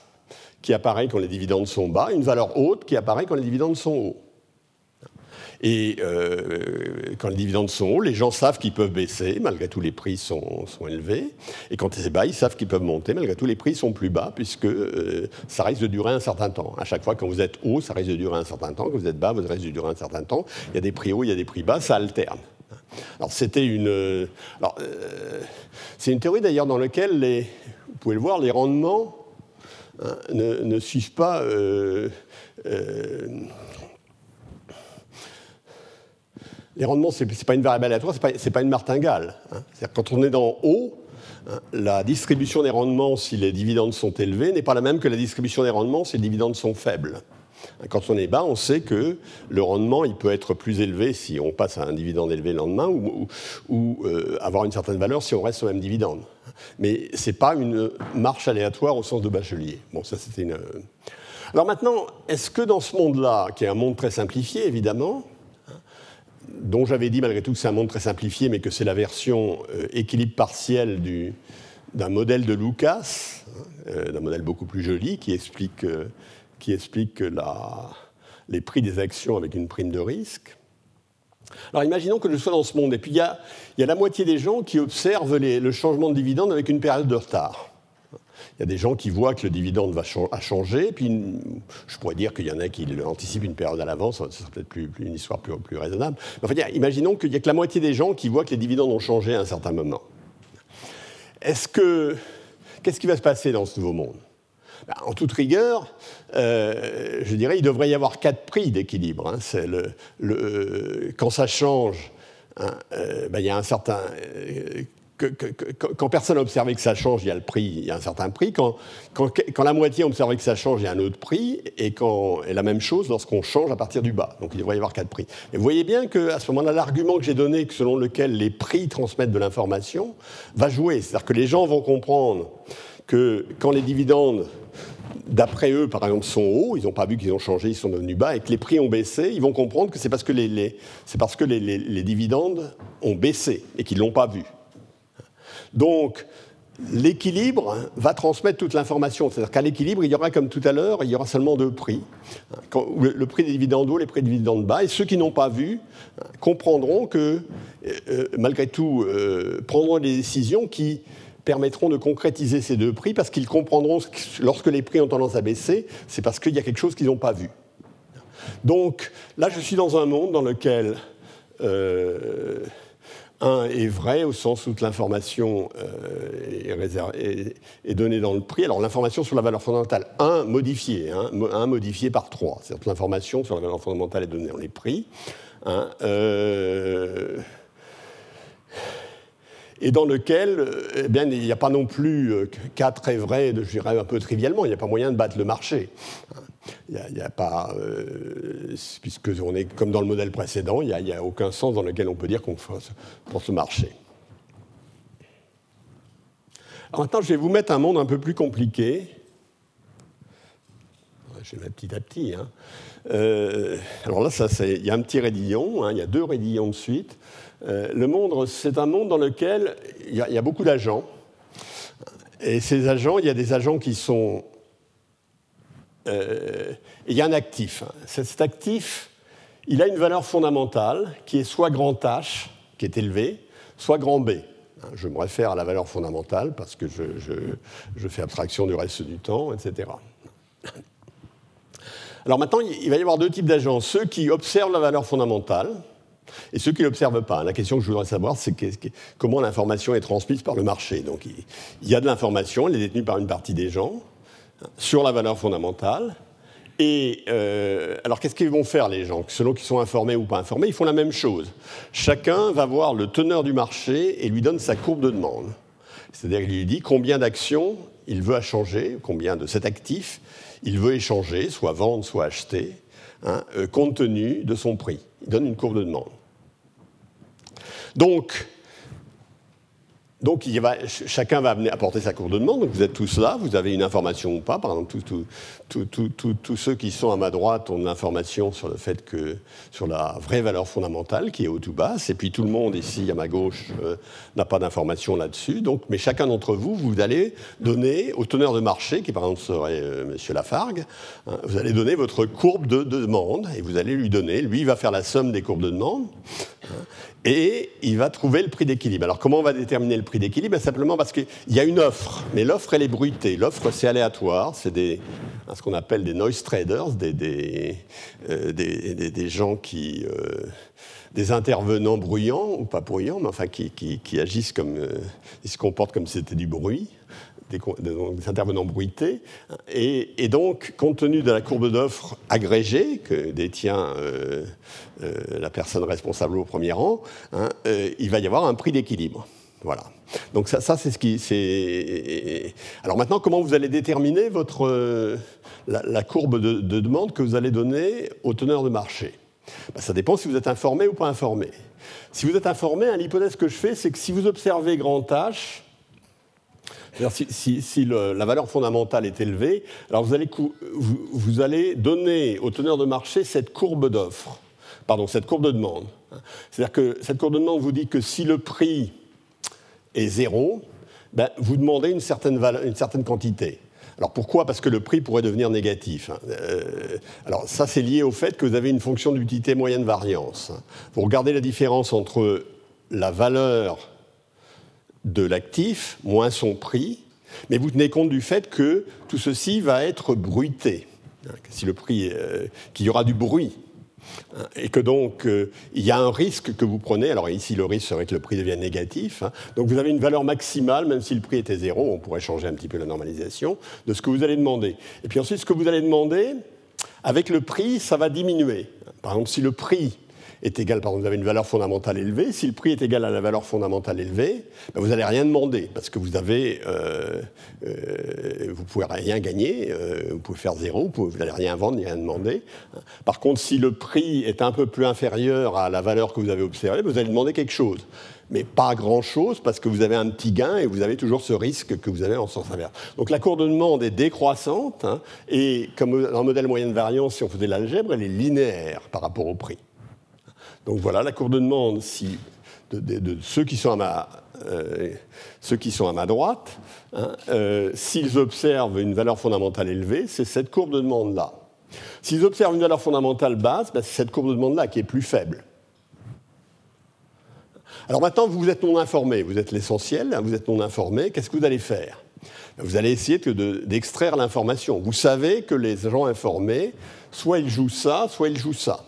qui apparaît quand les dividendes sont bas, et une valeur haute, qui apparaît quand les dividendes sont hauts. Et euh, quand les dividendes sont hauts, les gens savent qu'ils peuvent baisser, malgré tout les prix sont, élevés. Et quand c'est bas, ils savent qu'ils peuvent monter, malgré tout les prix sont plus bas, puisque euh, ça risque de durer un certain temps. À chaque fois, quand vous êtes haut, ça risque de durer un certain temps. Quand vous êtes bas, vous risque de durer un certain temps. Il y a des prix hauts, il y a des prix bas, ça alterne. Alors c'était une, euh, c'est une théorie d'ailleurs dans laquelle les, vous pouvez le voir, les rendements hein, ne, suivent pas. Euh, euh, les rendements, ce n'est pas une variable aléatoire, ce n'est pas, une martingale. Hein. quand on est dans haut, hein, la distribution des rendements, si les dividendes sont élevés, n'est pas la même que la distribution des rendements si les dividendes sont faibles. Quand on est bas, on sait que le rendement il peut être plus élevé si on passe à un dividende élevé le lendemain ou, euh, avoir une certaine valeur si on reste au même dividende. Mais ce n'est pas une marche aléatoire au sens de Bachelier. Bon, ça c'était une. Alors maintenant, est-ce que dans ce monde-là, qui est un monde très simplifié évidemment, dont j'avais dit malgré tout que c'est un monde très simplifié, mais que c'est la version euh, équilibre partiel d'un modèle de Lucas, euh, d'un modèle beaucoup plus joli qui explique qui explique les prix des actions avec une prime de risque. Alors imaginons que je sois dans ce monde, et puis il y a, la moitié des gens qui observent le changement de dividende avec une période de retard. Il y a des gens qui voient que le dividende va a changé, puis je pourrais dire qu'il y en a qui anticipent une période à l'avance, ce serait peut-être plus, une histoire plus, raisonnable. Enfin, imaginons qu'il n'y a que la moitié des gens qui voient que les dividendes ont changé à un certain moment. Est-ce que, qu'est-ce qui va se passer dans ce nouveau monde? Bah, en toute rigueur, euh, je dirais il devrait y avoir quatre prix d'équilibre. Hein. Euh, quand ça change, hein, euh, bah, il y a un certain. Quand personne n'a observé que ça change, il y a le prix, il y a un certain prix. Quand, quand, la moitié a observé que ça change, il y a un autre prix. Et, quand, et la même chose lorsqu'on change à partir du bas. Donc il devrait y avoir quatre prix. Et vous voyez bien qu'à ce moment-là, l'argument que j'ai donné, selon lequel les prix transmettent de l'information, va jouer. C'est-à-dire que les gens vont comprendre que quand les dividendes d'après eux, par exemple, sont hauts, ils n'ont pas vu qu'ils ont changé, ils sont devenus bas, et que les prix ont baissé, ils vont comprendre que c'est parce que les, parce que les, dividendes ont baissé et qu'ils ne l'ont pas vu. Donc, l'équilibre va transmettre toute l'information. C'est-à-dire qu'à l'équilibre, il y aura, comme tout à l'heure, il y aura seulement deux prix. le prix des dividendes hauts, les prix des dividendes bas. Et ceux qui n'ont pas vu comprendront que, euh, euh, malgré tout, euh, prendront des décisions qui permettront de concrétiser ces deux prix parce qu'ils comprendront que lorsque les prix ont tendance à baisser, c'est parce qu'il y a quelque chose qu'ils n'ont pas vu. Donc là, je suis dans un monde dans lequel un est vrai au sens où l'information euh, est, donnée dans le prix. Alors l'information sur la valeur fondamentale, un modifié, hein, un modifié par trois. C'est-à-dire que l'information sur la valeur fondamentale est donnée dans les prix. Hein, euh, et dans lequel eh bien, il n'y a pas non plus euh, cas très vrais, je dirais un peu trivialement, il n'y a pas moyen de battre le marché. Il n'y a, pas, euh, puisque on est comme dans le modèle précédent, il n'y a, aucun sens dans lequel on peut dire qu'on pour ce marché. Alors maintenant, je vais vous mettre un monde un peu plus compliqué. Je vais petit à petit. Hein. Euh, alors là, il y a un petit raidillon, hein, il y a deux raidillons de suite. Euh, le monde, c'est un monde dans lequel il y, a, beaucoup d'agents. Et ces agents, il y a des agents qui sont... Euh, il y a un actif. Cet actif, il a une valeur fondamentale qui est soit grand H, qui est élevé, soit grand B. Je me réfère à la valeur fondamentale parce que je, je fais abstraction du reste du temps, etc. Alors maintenant, il va y avoir deux types d'agents. Ceux qui observent la valeur fondamentale, Et ceux qui ne l'observent pas, la question que je voudrais savoir, c'est comment l'information est transmise par le marché. Donc il y a de l'information, elle est détenue par une partie des gens, hein, sur la valeur fondamentale. Et euh, alors qu'est-ce qu'ils vont faire les gens? Selon qu'ils sont informés ou pas informés, ils font la même chose. Chacun va voir le teneur du marché et lui donne sa courbe de demande. C'est-à-dire qu'il lui dit combien d'actions il veut changer, combien de cet actif il veut échanger, soit vendre, soit acheter, hein, euh, compte tenu de son prix. Il donne une courbe de demande. Donc, donc chacun va apporter sa courbe de demande. Donc vous êtes tous là, vous avez une information ou pas. Par exemple, tous ceux qui sont à ma droite ont de l'information sur le fait que sur la vraie valeur fondamentale qui est haute ou basse. Et puis tout le monde ici à ma gauche euh, n'a pas d'information là-dessus. Donc, mais chacun d'entre vous, vous allez donner au teneur de marché, qui par exemple serait. Euh, Monsieur Lafargue, hein, vous allez donner votre courbe de, de, demande et vous allez lui donner. Lui, il va faire la somme des courbes de demande. Hein, et il va trouver le prix d'équilibre. Alors comment on va déterminer le prix d'équilibre ben, Simplement parce qu'il y a une offre, mais l'offre elle est bruitée. L'offre c'est aléatoire, c'est ce qu'on appelle des noise traders, des, euh, gens qui... Euh, des intervenants bruyants, ou pas bruyants, mais enfin qui, agissent comme... Euh, ils se comportent comme si c'était du bruit des, intervenants bruités. Et, donc, compte tenu de la courbe d'offres agrégée que détient euh, la personne responsable au premier rang, hein, il va y avoir un prix d'équilibre. Voilà. Donc ça, c'est ce qui... Alors maintenant, comment vous allez déterminer votre, la, courbe de, demande que vous allez donner au teneur de marché? Ben, Ça dépend si vous êtes informé ou pas informé. Si vous êtes informé, hein, l'hypothèse que je fais, c'est que si vous observez grand H, si, la valeur fondamentale est élevée, alors vous allez, vous, allez donner au teneur de marché cette courbe d'offre, pardon, cette courbe de demande. C'est-à-dire que cette courbe de demande vous dit que si le prix est zéro, ben, vous demandez une certaine, une certaine quantité. Alors pourquoi? Parce que le prix pourrait devenir négatif. Euh, alors ça, c'est lié au fait que vous avez une fonction d'utilité moyenne variance. Vous regardez la différence entre la valeur de l'actif moins son prix, mais vous tenez compte du fait que tout ceci va être bruité, si le prix, euh, qu'il y aura du bruit, et que donc euh, il y a un risque que vous prenez. Alors ici, le risque serait que le prix devienne négatif. Hein. donc vous avez une valeur maximale, même si le prix était zéro, on pourrait changer un petit peu la normalisation de ce que vous allez demander. Et puis ensuite, ce que vous allez demander, avec le prix, ça va diminuer. Par exemple, si le prix est égal, par exemple, vous avez une valeur fondamentale élevée, si le prix est égal à la valeur fondamentale élevée, ben vous n'allez rien demander, parce que vous avez, euh, euh, vous pouvez rien gagner, euh, vous pouvez faire zéro, vous n'allez rien vendre ni rien demander. Par contre, si le prix est un peu plus inférieur à la valeur que vous avez observée, vous allez demander quelque chose mais pas grand-chose parce que vous avez un petit gain et vous avez toujours ce risque que vous avez en sens inverse. Donc la courbe de demande est décroissante hein, et comme dans le modèle moyenne variance, si on faisait l'algèbre, elle est linéaire par rapport au prix. Donc voilà, la courbe de demande de, ceux, qui sont à ma, euh, ceux qui sont à ma droite, hein, euh, s'ils observent une valeur fondamentale élevée, c'est cette courbe de demande-là. S'ils observent une valeur fondamentale basse, ben, c'est cette courbe de demande-là qui est plus faible. Alors maintenant, vous êtes non informé, vous êtes l'essentiel, hein, vous êtes non informé, qu'est-ce que vous allez faire? Ben, Vous allez essayer d'extraire l'information. Vous savez que les gens informés, soit ils jouent ça, soit ils jouent ça.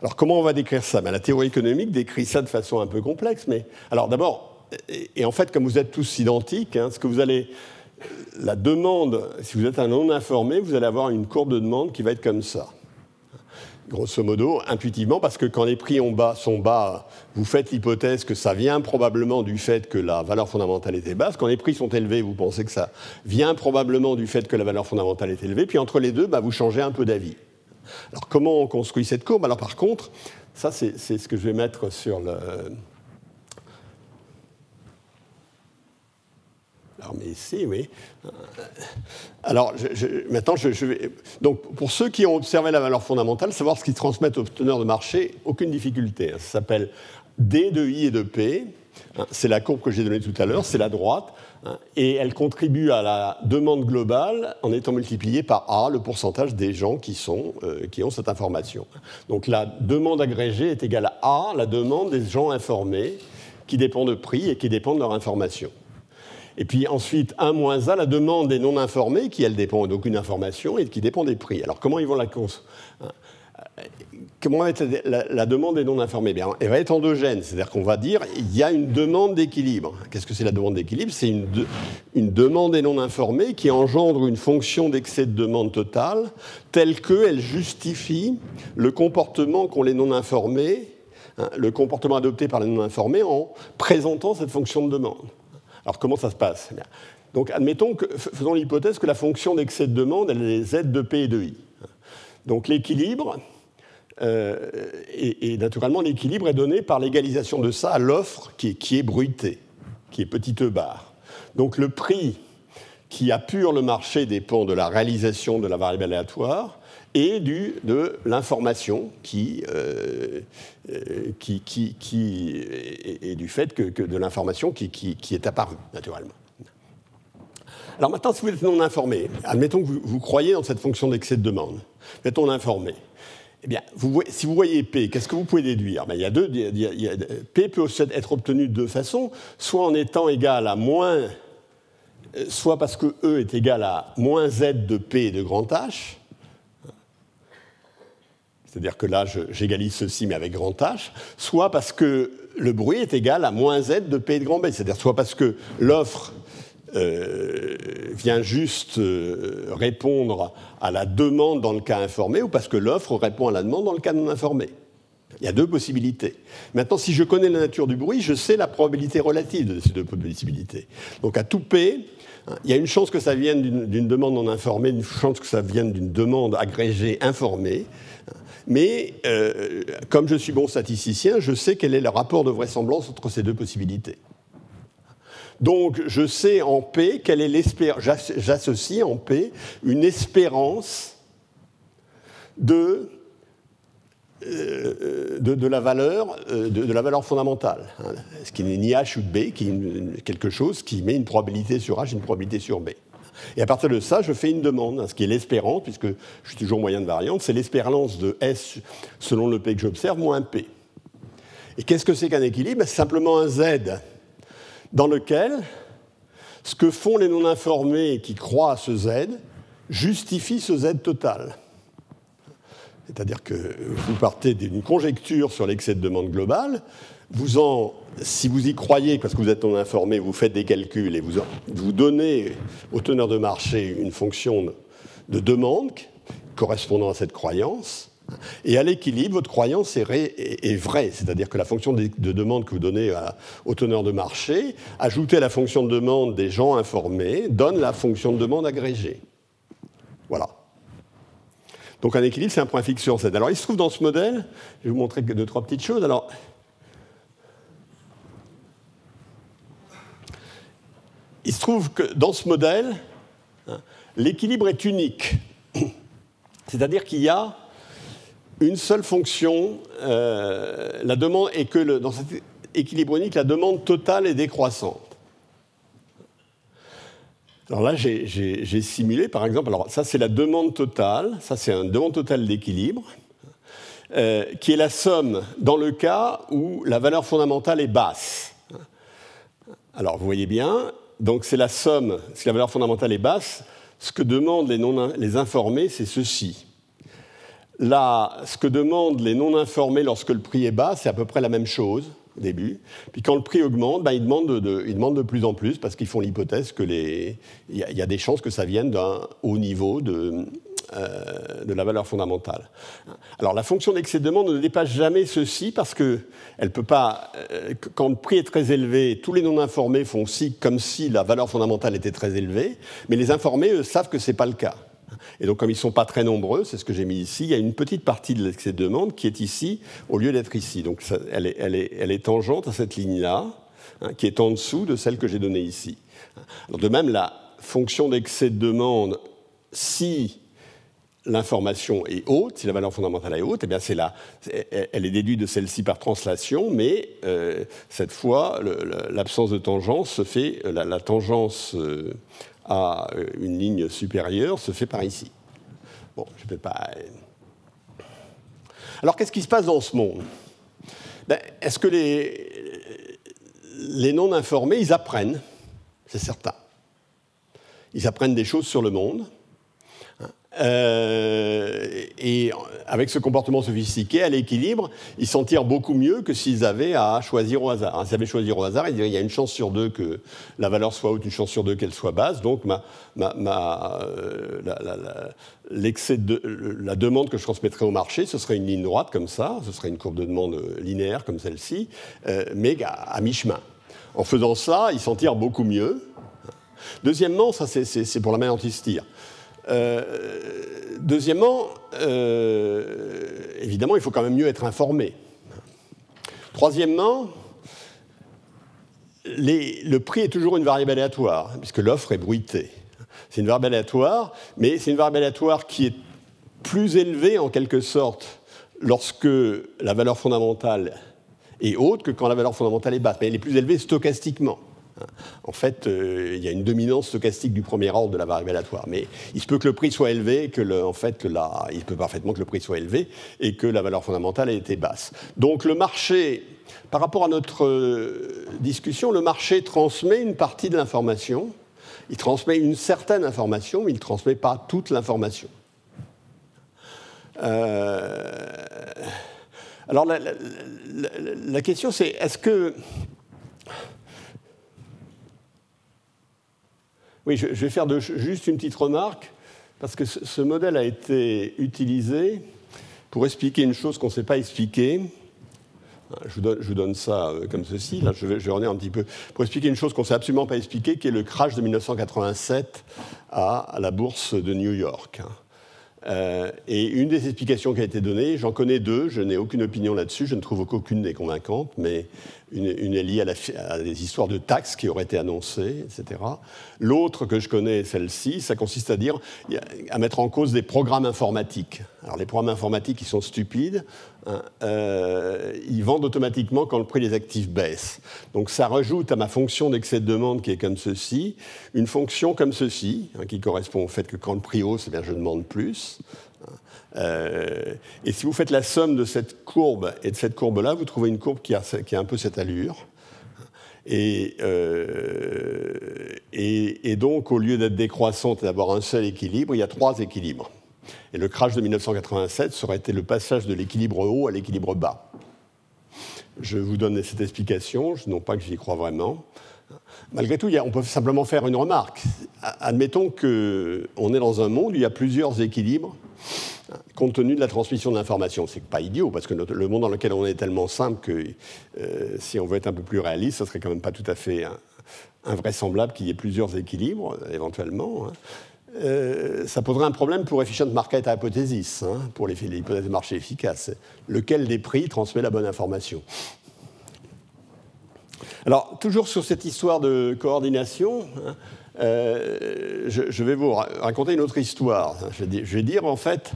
Alors comment on va décrire ça? Ben, La théorie économique décrit ça de façon un peu complexe. Mais alors d'abord, et, en fait, comme vous êtes tous identiques, hein, ce que vous allez, la demande, si vous êtes un non informé, vous allez avoir une courbe de demande qui va être comme ça. Grosso modo, intuitivement, parce que quand les prix sont bas, vous faites l'hypothèse que ça vient probablement du fait que la valeur fondamentale était basse. Quand les prix sont élevés, vous pensez que ça vient probablement du fait que la valeur fondamentale est élevée. Puis entre les deux, bah, vous changez un peu d'avis. Alors comment on construit cette courbe? Alors par contre, ça c'est ce que je vais mettre sur le... Alors mais ici, oui. Alors maintenant, je, vais... Donc pour ceux qui ont observé la valeur fondamentale, savoir ce qu'ils transmettent aux teneurs de marché, aucune difficulté. Ça s'appelle D de I et de P. C'est la courbe que j'ai donnée tout à l'heure, c'est la droite. Hein, et elle contribue à la demande globale en étant multipliée par A, le pourcentage des gens qui, sont, euh, qui ont cette information. Donc la demande agrégée est égale à A, la demande des gens informés, qui dépendent de prix et qui dépendent de leur information. Et puis ensuite, 1 moins A, la demande des non informés, qui elle dépend d'aucune information et qui dépend des prix. Alors comment ils vont la cons comment va être la, demande des non informés Bien, Elle va être endogène, c'est-à-dire qu'on va dire il y a une demande d'équilibre. Qu'est-ce que c'est la demande d'équilibre? C'est une, demande des non informés qui engendre une fonction d'excès de demande totale telle qu'elle justifie le comportement qu'ont les non informés, hein, le comportement adopté par les non informés en présentant cette fonction de demande. Alors comment ça se passe? Donc admettons que, faisons l'hypothèse que la fonction d'excès de demande, elle est z de p et de i. Donc l'équilibre, euh, et, naturellement, l'équilibre est donné par l'égalisation de ça à l'offre qui est, qui est bruitée, qui est petite e bar. Donc le prix qui appure le marché dépend de la réalisation de la variable aléatoire et du, de l'information qui, euh, euh, qui, qui, et, du fait que, de l'information qui, qui, est apparue, naturellement. Alors maintenant, si vous êtes non informé, admettons que vous, vous croyez dans cette fonction d'excès de demande, non informé, eh si vous voyez P, qu'est-ce que vous pouvez déduire? Ben, il y a deux, P peut être obtenu de deux façons, soit en étant égal à moins, euh, soit parce que E est égal à moins Z de P de grand H, c'est-à-dire que là, j'égalise ceci, mais avec grand H, soit parce que le bruit est égal à moins Z de P de grand B, c'est-à-dire soit parce que l'offre euh, vient juste euh, répondre à la demande dans le cas informé ou parce que l'offre répond à la demande dans le cas non informé. Il y a deux possibilités. Maintenant, si je connais la nature du bruit, je sais la probabilité relative de ces deux possibilités. Donc à tout P, hein, il y a une chance que ça vienne d'une demande non informée, une chance que ça vienne d'une demande agrégée informée. Mais euh, comme je suis bon statisticien, je sais quel est le rapport de vraisemblance entre ces deux possibilités. Donc je sais en P quelle est l'espérance, j'associe en P une espérance de, euh, de, la, valeur, euh, de, la valeur fondamentale, hein, ce qui n'est ni H ou B, qui est quelque chose qui met une probabilité sur H et une probabilité sur B. Et à partir de ça, je fais une demande, hein, ce qui est l'espérance, puisque je suis toujours moyen de variante, c'est l'espérance de S selon le P que j'observe moins P. Et qu'est-ce que c'est qu'un équilibre? C'est simplement un Z dans lequel ce que font les non-informés qui croient à ce Z justifie ce Z total. C'est-à-dire que vous partez d'une conjecture sur l'excès de demande globale, vous en, si vous y croyez, parce que vous êtes non informé, vous faites des calculs et vous, vous donnez au teneur de marché une fonction de demande correspondant à cette croyance, et à l'équilibre, votre croyance est, vraie, c'est-à-dire que la fonction de, demande que vous donnez au teneur de marché, ajoutée à la fonction de demande des gens informés, donne la fonction de demande agrégée. Voilà. Donc un équilibre, c'est un point fixe sur Z. Alors il se trouve dans ce modèle, je vais vous montrer deux, trois petites choses. Alors, il se trouve que dans ce modèle, hein, l'équilibre est unique. C'est-à-dire qu'il y a une seule fonction, euh, la demande, et que dans cet équilibre unique, la demande totale est décroissante. Alors là, j'ai simulé, par exemple, alors ça c'est la demande totale, ça c'est une demande totale d'équilibre, euh, qui est la somme dans le cas où la valeur fondamentale est basse. Alors vous voyez bien, donc c'est la somme, si la valeur fondamentale est basse, ce que demandent les, non, les informés, c'est ceci. Là, ce que demandent les non informés lorsque le prix est bas, c'est à peu près la même chose au début. Puis quand le prix augmente, bah, ils, demandent de, plus en plus parce qu'ils font l'hypothèse qu'il y, y, a des chances que ça vienne d'un haut niveau de, euh, de la valeur fondamentale. Alors la fonction d'excès de demande ne dépasse jamais ceci parce que elle peut pas, euh, quand le prix est très élevé, tous les non informés font si comme si la valeur fondamentale était très élevée, mais les informés eux, savent que ce n'est pas le cas. Et donc, comme ils ne sont pas très nombreux, c'est ce que j'ai mis ici, il y a une petite partie de de demande qui est ici au lieu d'être ici. Donc, elle, est, tangente à cette ligne-là, hein, qui est en dessous de celle que j'ai donnée ici. De même, la fonction d'excès de demande, si l'information est haute, si la valeur fondamentale est haute, eh bien c'est là, elle est déduite de celle-ci par translation, mais euh, cette fois, l'absence de tangence se fait, la, tangence euh, à euh, une ligne supérieure se fait par ici. Bon, je ne pas. Euh. Alors, qu'est-ce qui se passe dans ce monde? Ben, Est-ce que les, les non-informés, ils apprennent? C'est certain. Ils apprennent des choses sur le monde. Euh, et avec ce comportement sophistiqué, à l'équilibre, ils s'en tirent beaucoup mieux que s'ils avaient à choisir au hasard. S'ils avaient choisi au hasard, ils il y a une chance sur deux que la valeur soit haute, une chance sur deux qu'elle soit basse. Donc ma, euh, l'excès de la demande que je transmettrais au marché, ce serait une ligne droite comme ça, ce serait une courbe de demande linéaire comme celle-ci, euh, mais à, mi-chemin. En faisant ça, ils s'en tirent beaucoup mieux. Deuxièmement, ça c'est pour la main anti-stir. Euh, deuxièmement, euh, évidemment, il faut quand même mieux être informé. Troisièmement, le prix est toujours une variable aléatoire, puisque l'offre est bruitée. C'est une variable aléatoire, mais c'est une variable aléatoire qui est plus élevée en quelque sorte lorsque la valeur fondamentale est haute que quand la valeur fondamentale est basse. Mais elle est plus élevée stochastiquement. En fait, euh, il y a une dominance stochastique du premier ordre de la variable aléatoire. Mais il se peut que le prix soit élevé, que le, en fait, que la, il peut parfaitement que le prix soit élevé et que la valeur fondamentale ait été basse. Donc le marché, par rapport à notre euh, discussion, le marché transmet une partie de l'information. Il transmet une certaine information, mais il ne transmet pas toute l'information. Euh, alors la, la question c'est est-ce que Oui, je, vais faire juste une petite remarque, parce que ce, modèle a été utilisé pour expliquer une chose qu'on ne sait pas expliquer. Je vous, donne, ça euh, comme ceci, là je vais, je un petit peu, pour expliquer une chose qu'on ne sait absolument pas expliquer, qui est le crash de 1987 à la bourse de New York. Euh, et une des explications qui a été donnée, j'en connais deux, je n'ai aucune opinion là-dessus, je ne trouve qu'aucune n'est convaincante, mais une, est liée à, des histoires de taxes qui auraient été annoncées, etc. L'autre que je connais, celle-ci, ça consiste à dire, à mettre en cause des programmes informatiques. Alors les programmes informatiques, ils sont stupides, hein, euh, ils vendent automatiquement quand le prix des actifs baisse. Donc ça rajoute à ma fonction d'excès de demande qui est comme ceci, une fonction comme ceci, hein, qui correspond au fait que quand le prix hausse, eh bien, je demande plus. Euh, et si vous faites la somme de cette courbe et de cette courbe-là, vous trouvez une courbe qui a, un peu cette allure. Euh, et, et, donc, au lieu d'être décroissante et d'avoir un seul équilibre, il y a trois équilibres. Et le crash de 1987 serait été le passage de l'équilibre haut à l'équilibre bas. Je vous donne cette explication, non pas que j'y crois vraiment. Malgré tout, on peut simplement faire une remarque. Admettons qu'on est dans un monde où il y a plusieurs équilibres compte tenu de la transmission de l'information. C'est pas idiot, parce que le monde dans lequel on est tellement simple que euh, si on veut être un peu plus réaliste, ce serait quand même pas tout à fait invraisemblable qu'il y ait plusieurs équilibres, éventuellement. Hein. Euh, ça poserait un problème pour efficient market hypothesis, hein, pour les, hypothèses de marché efficaces. Lequel des prix transmet la bonne information? Alors, toujours sur cette histoire de coordination, hein, euh, je, vais vous raconter une autre histoire. Je vais dire, en fait,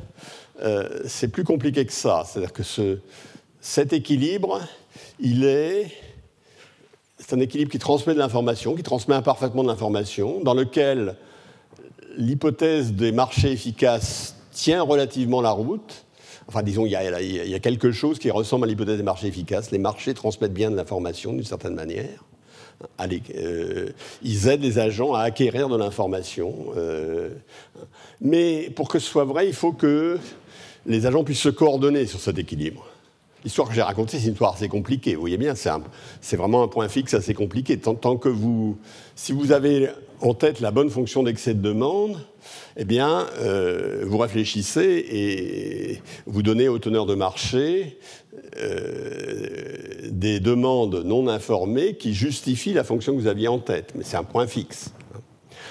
euh, c'est plus compliqué que ça. C'est-à-dire que ce, cet équilibre, il est, c'est un équilibre qui transmet de l'information, qui transmet imparfaitement de l'information, dans lequel l'hypothèse des marchés efficaces tient relativement la route. Enfin, disons, il y, a, quelque chose qui ressemble à l'hypothèse des marchés efficaces. Les marchés transmettent bien de l'information d'une certaine manière. Euh, ils aident les agents à acquérir de l'information. Euh, mais pour que ce soit vrai, il faut que les agents puissent se coordonner sur cet équilibre. L'histoire que j'ai racontée, c'est une histoire assez compliquée. Vous voyez bien, c'est vraiment un point fixe assez compliqué. Tant, que vous, si vous avez en tête la bonne fonction d'excès de demande, eh bien, euh, vous réfléchissez et vous donnez aux teneurs de marché euh, des demandes non informées qui justifient la fonction que vous aviez en tête. Mais c'est un point fixe.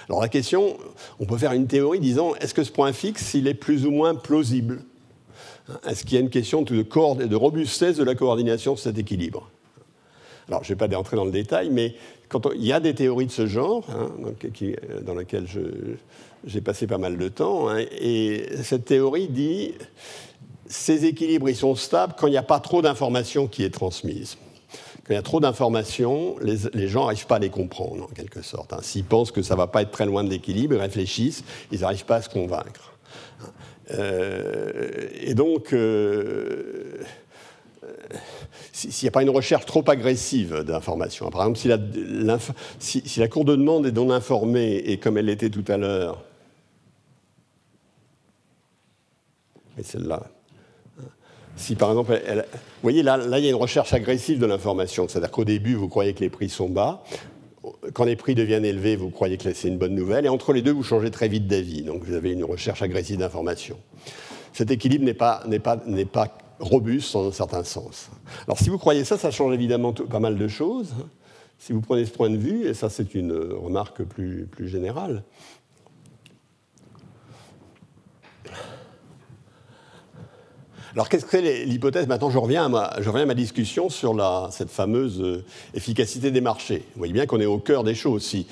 Alors la question, on peut faire une théorie disant, est-ce que ce point fixe, il est plus ou moins plausible? Est-ce qu'il y a une question de, de robustesse de la coordination de cet équilibre? Alors, je ne vais pas entrer dans le détail, mais il y a des théories de ce genre, hein, dans lesquelles j'ai passé pas mal de temps, hein, et cette théorie dit ces équilibres ils sont stables quand il n'y a pas trop d'informations qui est transmise. Quand il y a trop d'informations, les, gens n'arrivent pas à les comprendre, en quelque sorte. Hein. S'ils pensent que ça ne va pas être très loin de l'équilibre, ils réfléchissent, ils n'arrivent pas à se convaincre. Euh, et donc, euh, s'il n'y a pas une recherche trop agressive d'informations. Par exemple, si la, cour de demande est non informée et comme elle l'était tout à l'heure, Et celle-là. Si par exemple, vous voyez là, là, il y a une recherche agressive de l'information, c'est-à-dire qu'au début, vous croyez que les prix sont bas, quand les prix deviennent élevés, vous croyez que c'est une bonne nouvelle, et entre les deux, vous changez très vite d'avis. Donc vous avez une recherche agressive d'information. Cet équilibre n'est pas, pas, pas robuste dans un certain sens. Alors si vous croyez ça, ça change évidemment pas mal de choses. Si vous prenez ce point de vue, et ça c'est une remarque plus, générale, Alors, qu'est-ce que c'est l'hypothèse? Maintenant, je reviens, à ma, je reviens à ma discussion sur cette fameuse euh, efficacité des marchés. Vous voyez bien qu'on est au cœur des choses. Si,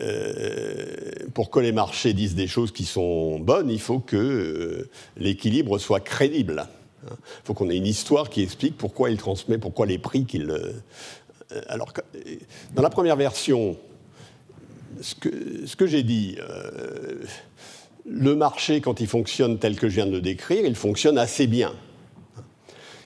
euh, pour que les marchés disent des choses qui sont bonnes, il faut que euh, l'équilibre soit crédible. Il faut qu'on ait une histoire qui explique pourquoi il transmet, pourquoi les prix qu'il. alors, dans la première version, ce que, j'ai dit le marché, quand il fonctionne tel que je viens de le décrire, il fonctionne assez bien.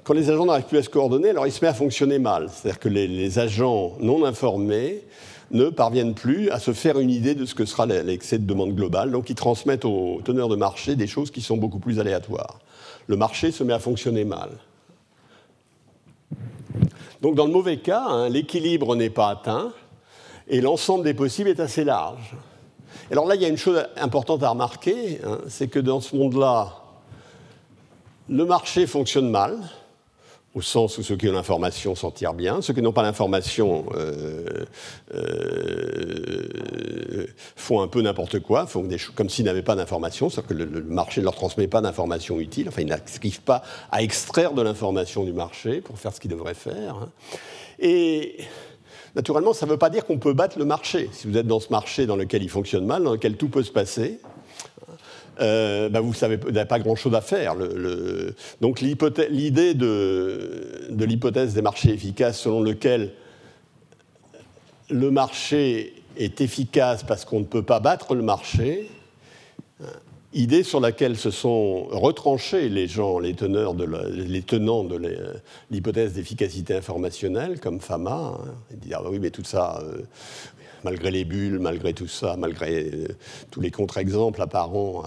Quand les agents n'arrivent plus à se coordonner, alors il se met à fonctionner mal. C'est-à-dire que les, agents non informés ne parviennent plus à se faire une idée de ce que sera l'excès de demande globale. Donc ils transmettent aux teneurs de marché des choses qui sont beaucoup plus aléatoires. Le marché se met à fonctionner mal. Donc dans le mauvais cas, hein, l'équilibre n'est pas atteint et l'ensemble des possibles est assez large. Alors là, il y a une chose importante à remarquer, hein, c'est que dans ce monde-là, le marché fonctionne mal, au sens où ceux qui ont l'information s'en tirent bien, ceux qui n'ont pas l'information euh, euh, font un peu n'importe quoi, font comme s'ils n'avaient pas d'information, c'est-à-dire que le, marché ne leur transmet pas d'information utile, enfin ils n'arrivent pas à extraire de l'information du marché pour faire ce qu'ils devraient faire. Hein. Et Naturellement, ça ne veut pas dire qu'on peut battre le marché. Si vous êtes dans ce marché dans lequel il fonctionne mal, dans lequel tout peut se passer, euh, bah, vous n'avez pas grand-chose à faire. donc l'idée de, l'hypothèse des marchés efficaces selon lequel le marché est efficace parce qu'on ne peut pas battre le marché, idée sur laquelle se sont retranchés les gens, les, teneurs de les tenants de l'hypothèse d'efficacité informationnelle, comme Fama. Hein. Ils disent ah oui, mais tout ça, euh, malgré les bulles, malgré tout ça, malgré euh, tous les contre-exemples apparents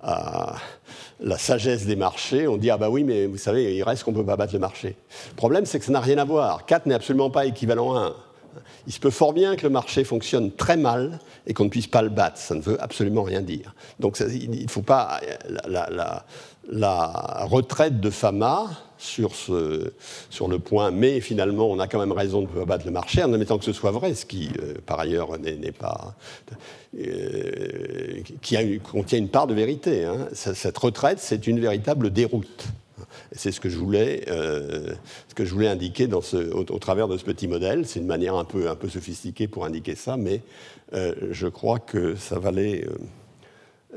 à, la sagesse des marchés, on dit ah bah oui, mais vous savez, il reste qu'on ne peut pas battre le marché. Le problème, c'est que ça n'a rien à voir. 4 n'est absolument pas équivalent à 1 il se peut fort bien que le marché fonctionne très mal et qu'on ne puisse pas le battre. Ça ne veut absolument rien dire. Donc il ne faut pas. La, retraite de Fama sur, ce, sur le point, mais finalement on a quand même raison de ne pas battre le marché, en admettant que ce soit vrai, ce qui euh, par ailleurs n'est pas. Euh, qui a, contient une part de vérité. Hein. Cette retraite, c'est une véritable déroute. C'est ce que je voulais, euh, ce que je voulais indiquer ce, au, travers de ce petit modèle. C'est une manière un peu, un peu sophistiquée pour indiquer ça, mais je crois que ça valait.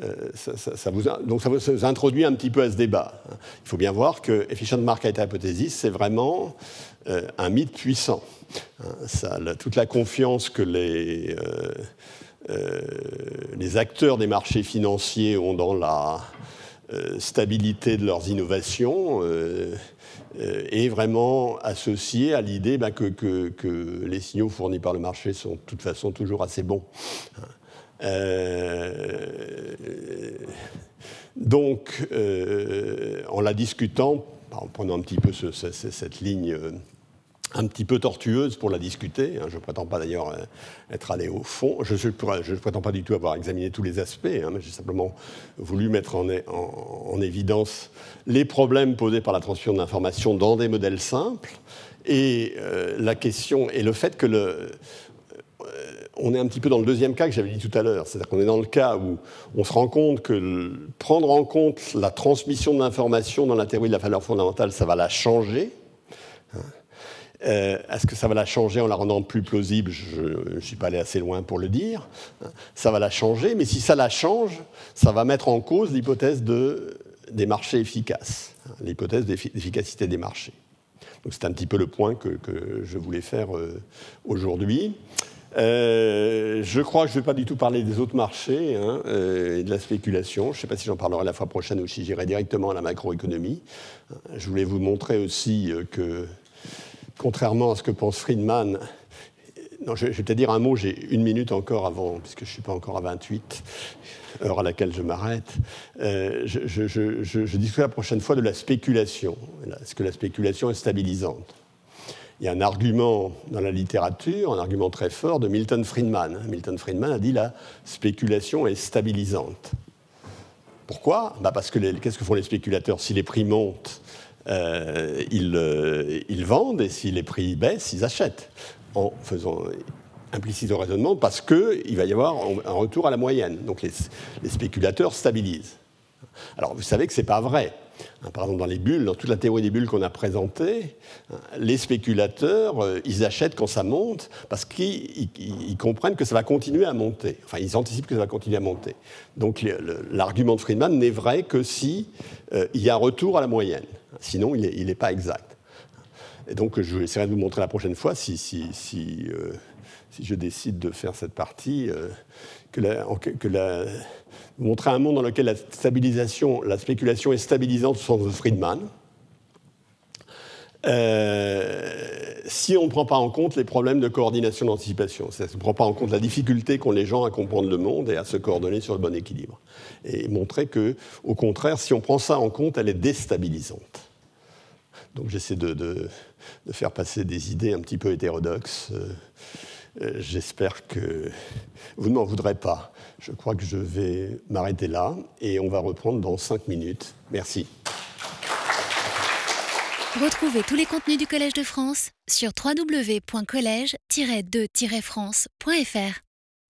Euh, donc ça vous introduit un petit peu à ce débat. Il faut bien voir que Efficient Market Hypothesis, c'est vraiment un mythe puissant. Ça, toute la confiance que les, les acteurs des marchés financiers ont dans la, euh, stabilité de leurs innovations euh, euh, est vraiment associée à l'idée ben, que, les signaux fournis par le marché sont de toute façon toujours assez bons. Donc, en la discutant, en prenant un petit peu cette ligne un petit peu tortueuse pour la discuter. Hein. Je ne prétends pas d'ailleurs euh, être allé au fond. Je ne prétends pas du tout avoir examiné tous les aspects, hein, mais j'ai simplement voulu mettre en, évidence les problèmes posés par la transmission de l'information dans des modèles simples et euh, la question et le fait que le, euh, on est un petit peu dans le deuxième cas que j'avais dit tout à l'heure, c'est-à-dire qu'on est dans le cas où on se rend compte que prendre en compte la transmission de l'information dans la théorie de la valeur fondamentale, ça va la changer. Hein. Euh, est-ce que ça va la changer en la rendant plus plausible? Je ne suis pas allé assez loin pour le dire. Ça va la changer, mais si ça la change, ça va mettre en cause l'hypothèse de, des marchés efficaces, l'hypothèse d'efficacité des marchés. Donc c'est un petit peu le point que, je voulais faire euh, aujourd'hui. Euh, je crois que je ne vais pas du tout parler des autres marchés hein, et de la spéculation. Je ne sais pas si j'en parlerai la fois prochaine ou si j'irai directement à la macroéconomie. Je voulais vous montrer aussi que contrairement à ce que pense Friedman, non, je, vais te dire un mot, j'ai une minute encore avant, puisque je ne suis pas encore à 28, heure à laquelle je m'arrête. Euh, je, je, la prochaine fois de la spéculation. Est-ce que la spéculation est stabilisante? Il y a un argument dans la littérature, un argument très fort de Milton Friedman. Milton Friedman a dit la spéculation est stabilisante. Pourquoi? Bah Parce que qu'est-ce que font les spéculateurs? Si les prix montent, euh, ils, ils, vendent, et si les prix baissent, ils achètent en faisant implicite au raisonnement parce qu'il va y avoir un retour à la moyenne. Donc les, spéculateurs stabilisent. Alors vous savez que ce n'est pas vrai. Hein, par exemple, dans les bulles, dans toute la théorie des bulles qu'on a présentée, hein, les spéculateurs, euh, ils achètent quand ça monte parce qu'ils comprennent que ça va continuer à monter. Enfin, ils anticipent que ça va continuer à monter. Donc l'argument de Friedman n'est vrai que si euh, y a un retour à la moyenne. Sinon, il n'est pas exact. Et donc, je vais essayer de vous montrer la prochaine fois, si, si, si, euh, je décide de faire cette partie, que la, montrer un monde dans lequel la stabilisation, la spéculation est stabilisante au sens Friedman. Euh, si on ne prend pas en compte les problèmes de coordination d'anticipation, si on ne prend pas en compte la difficulté qu'ont les gens à comprendre le monde et à se coordonner sur le bon équilibre. Et montrer que, au contraire, si on prend ça en compte, elle est déstabilisante. Donc j'essaie de, faire passer des idées un petit peu hétérodoxes. Euh, euh, j'espère que vous ne m'en voudrez pas. Je crois que je vais m'arrêter là et on va reprendre dans cinq minutes. Merci. Retrouvez tous les contenus du Collège de France sur www.colège-2-france.fr.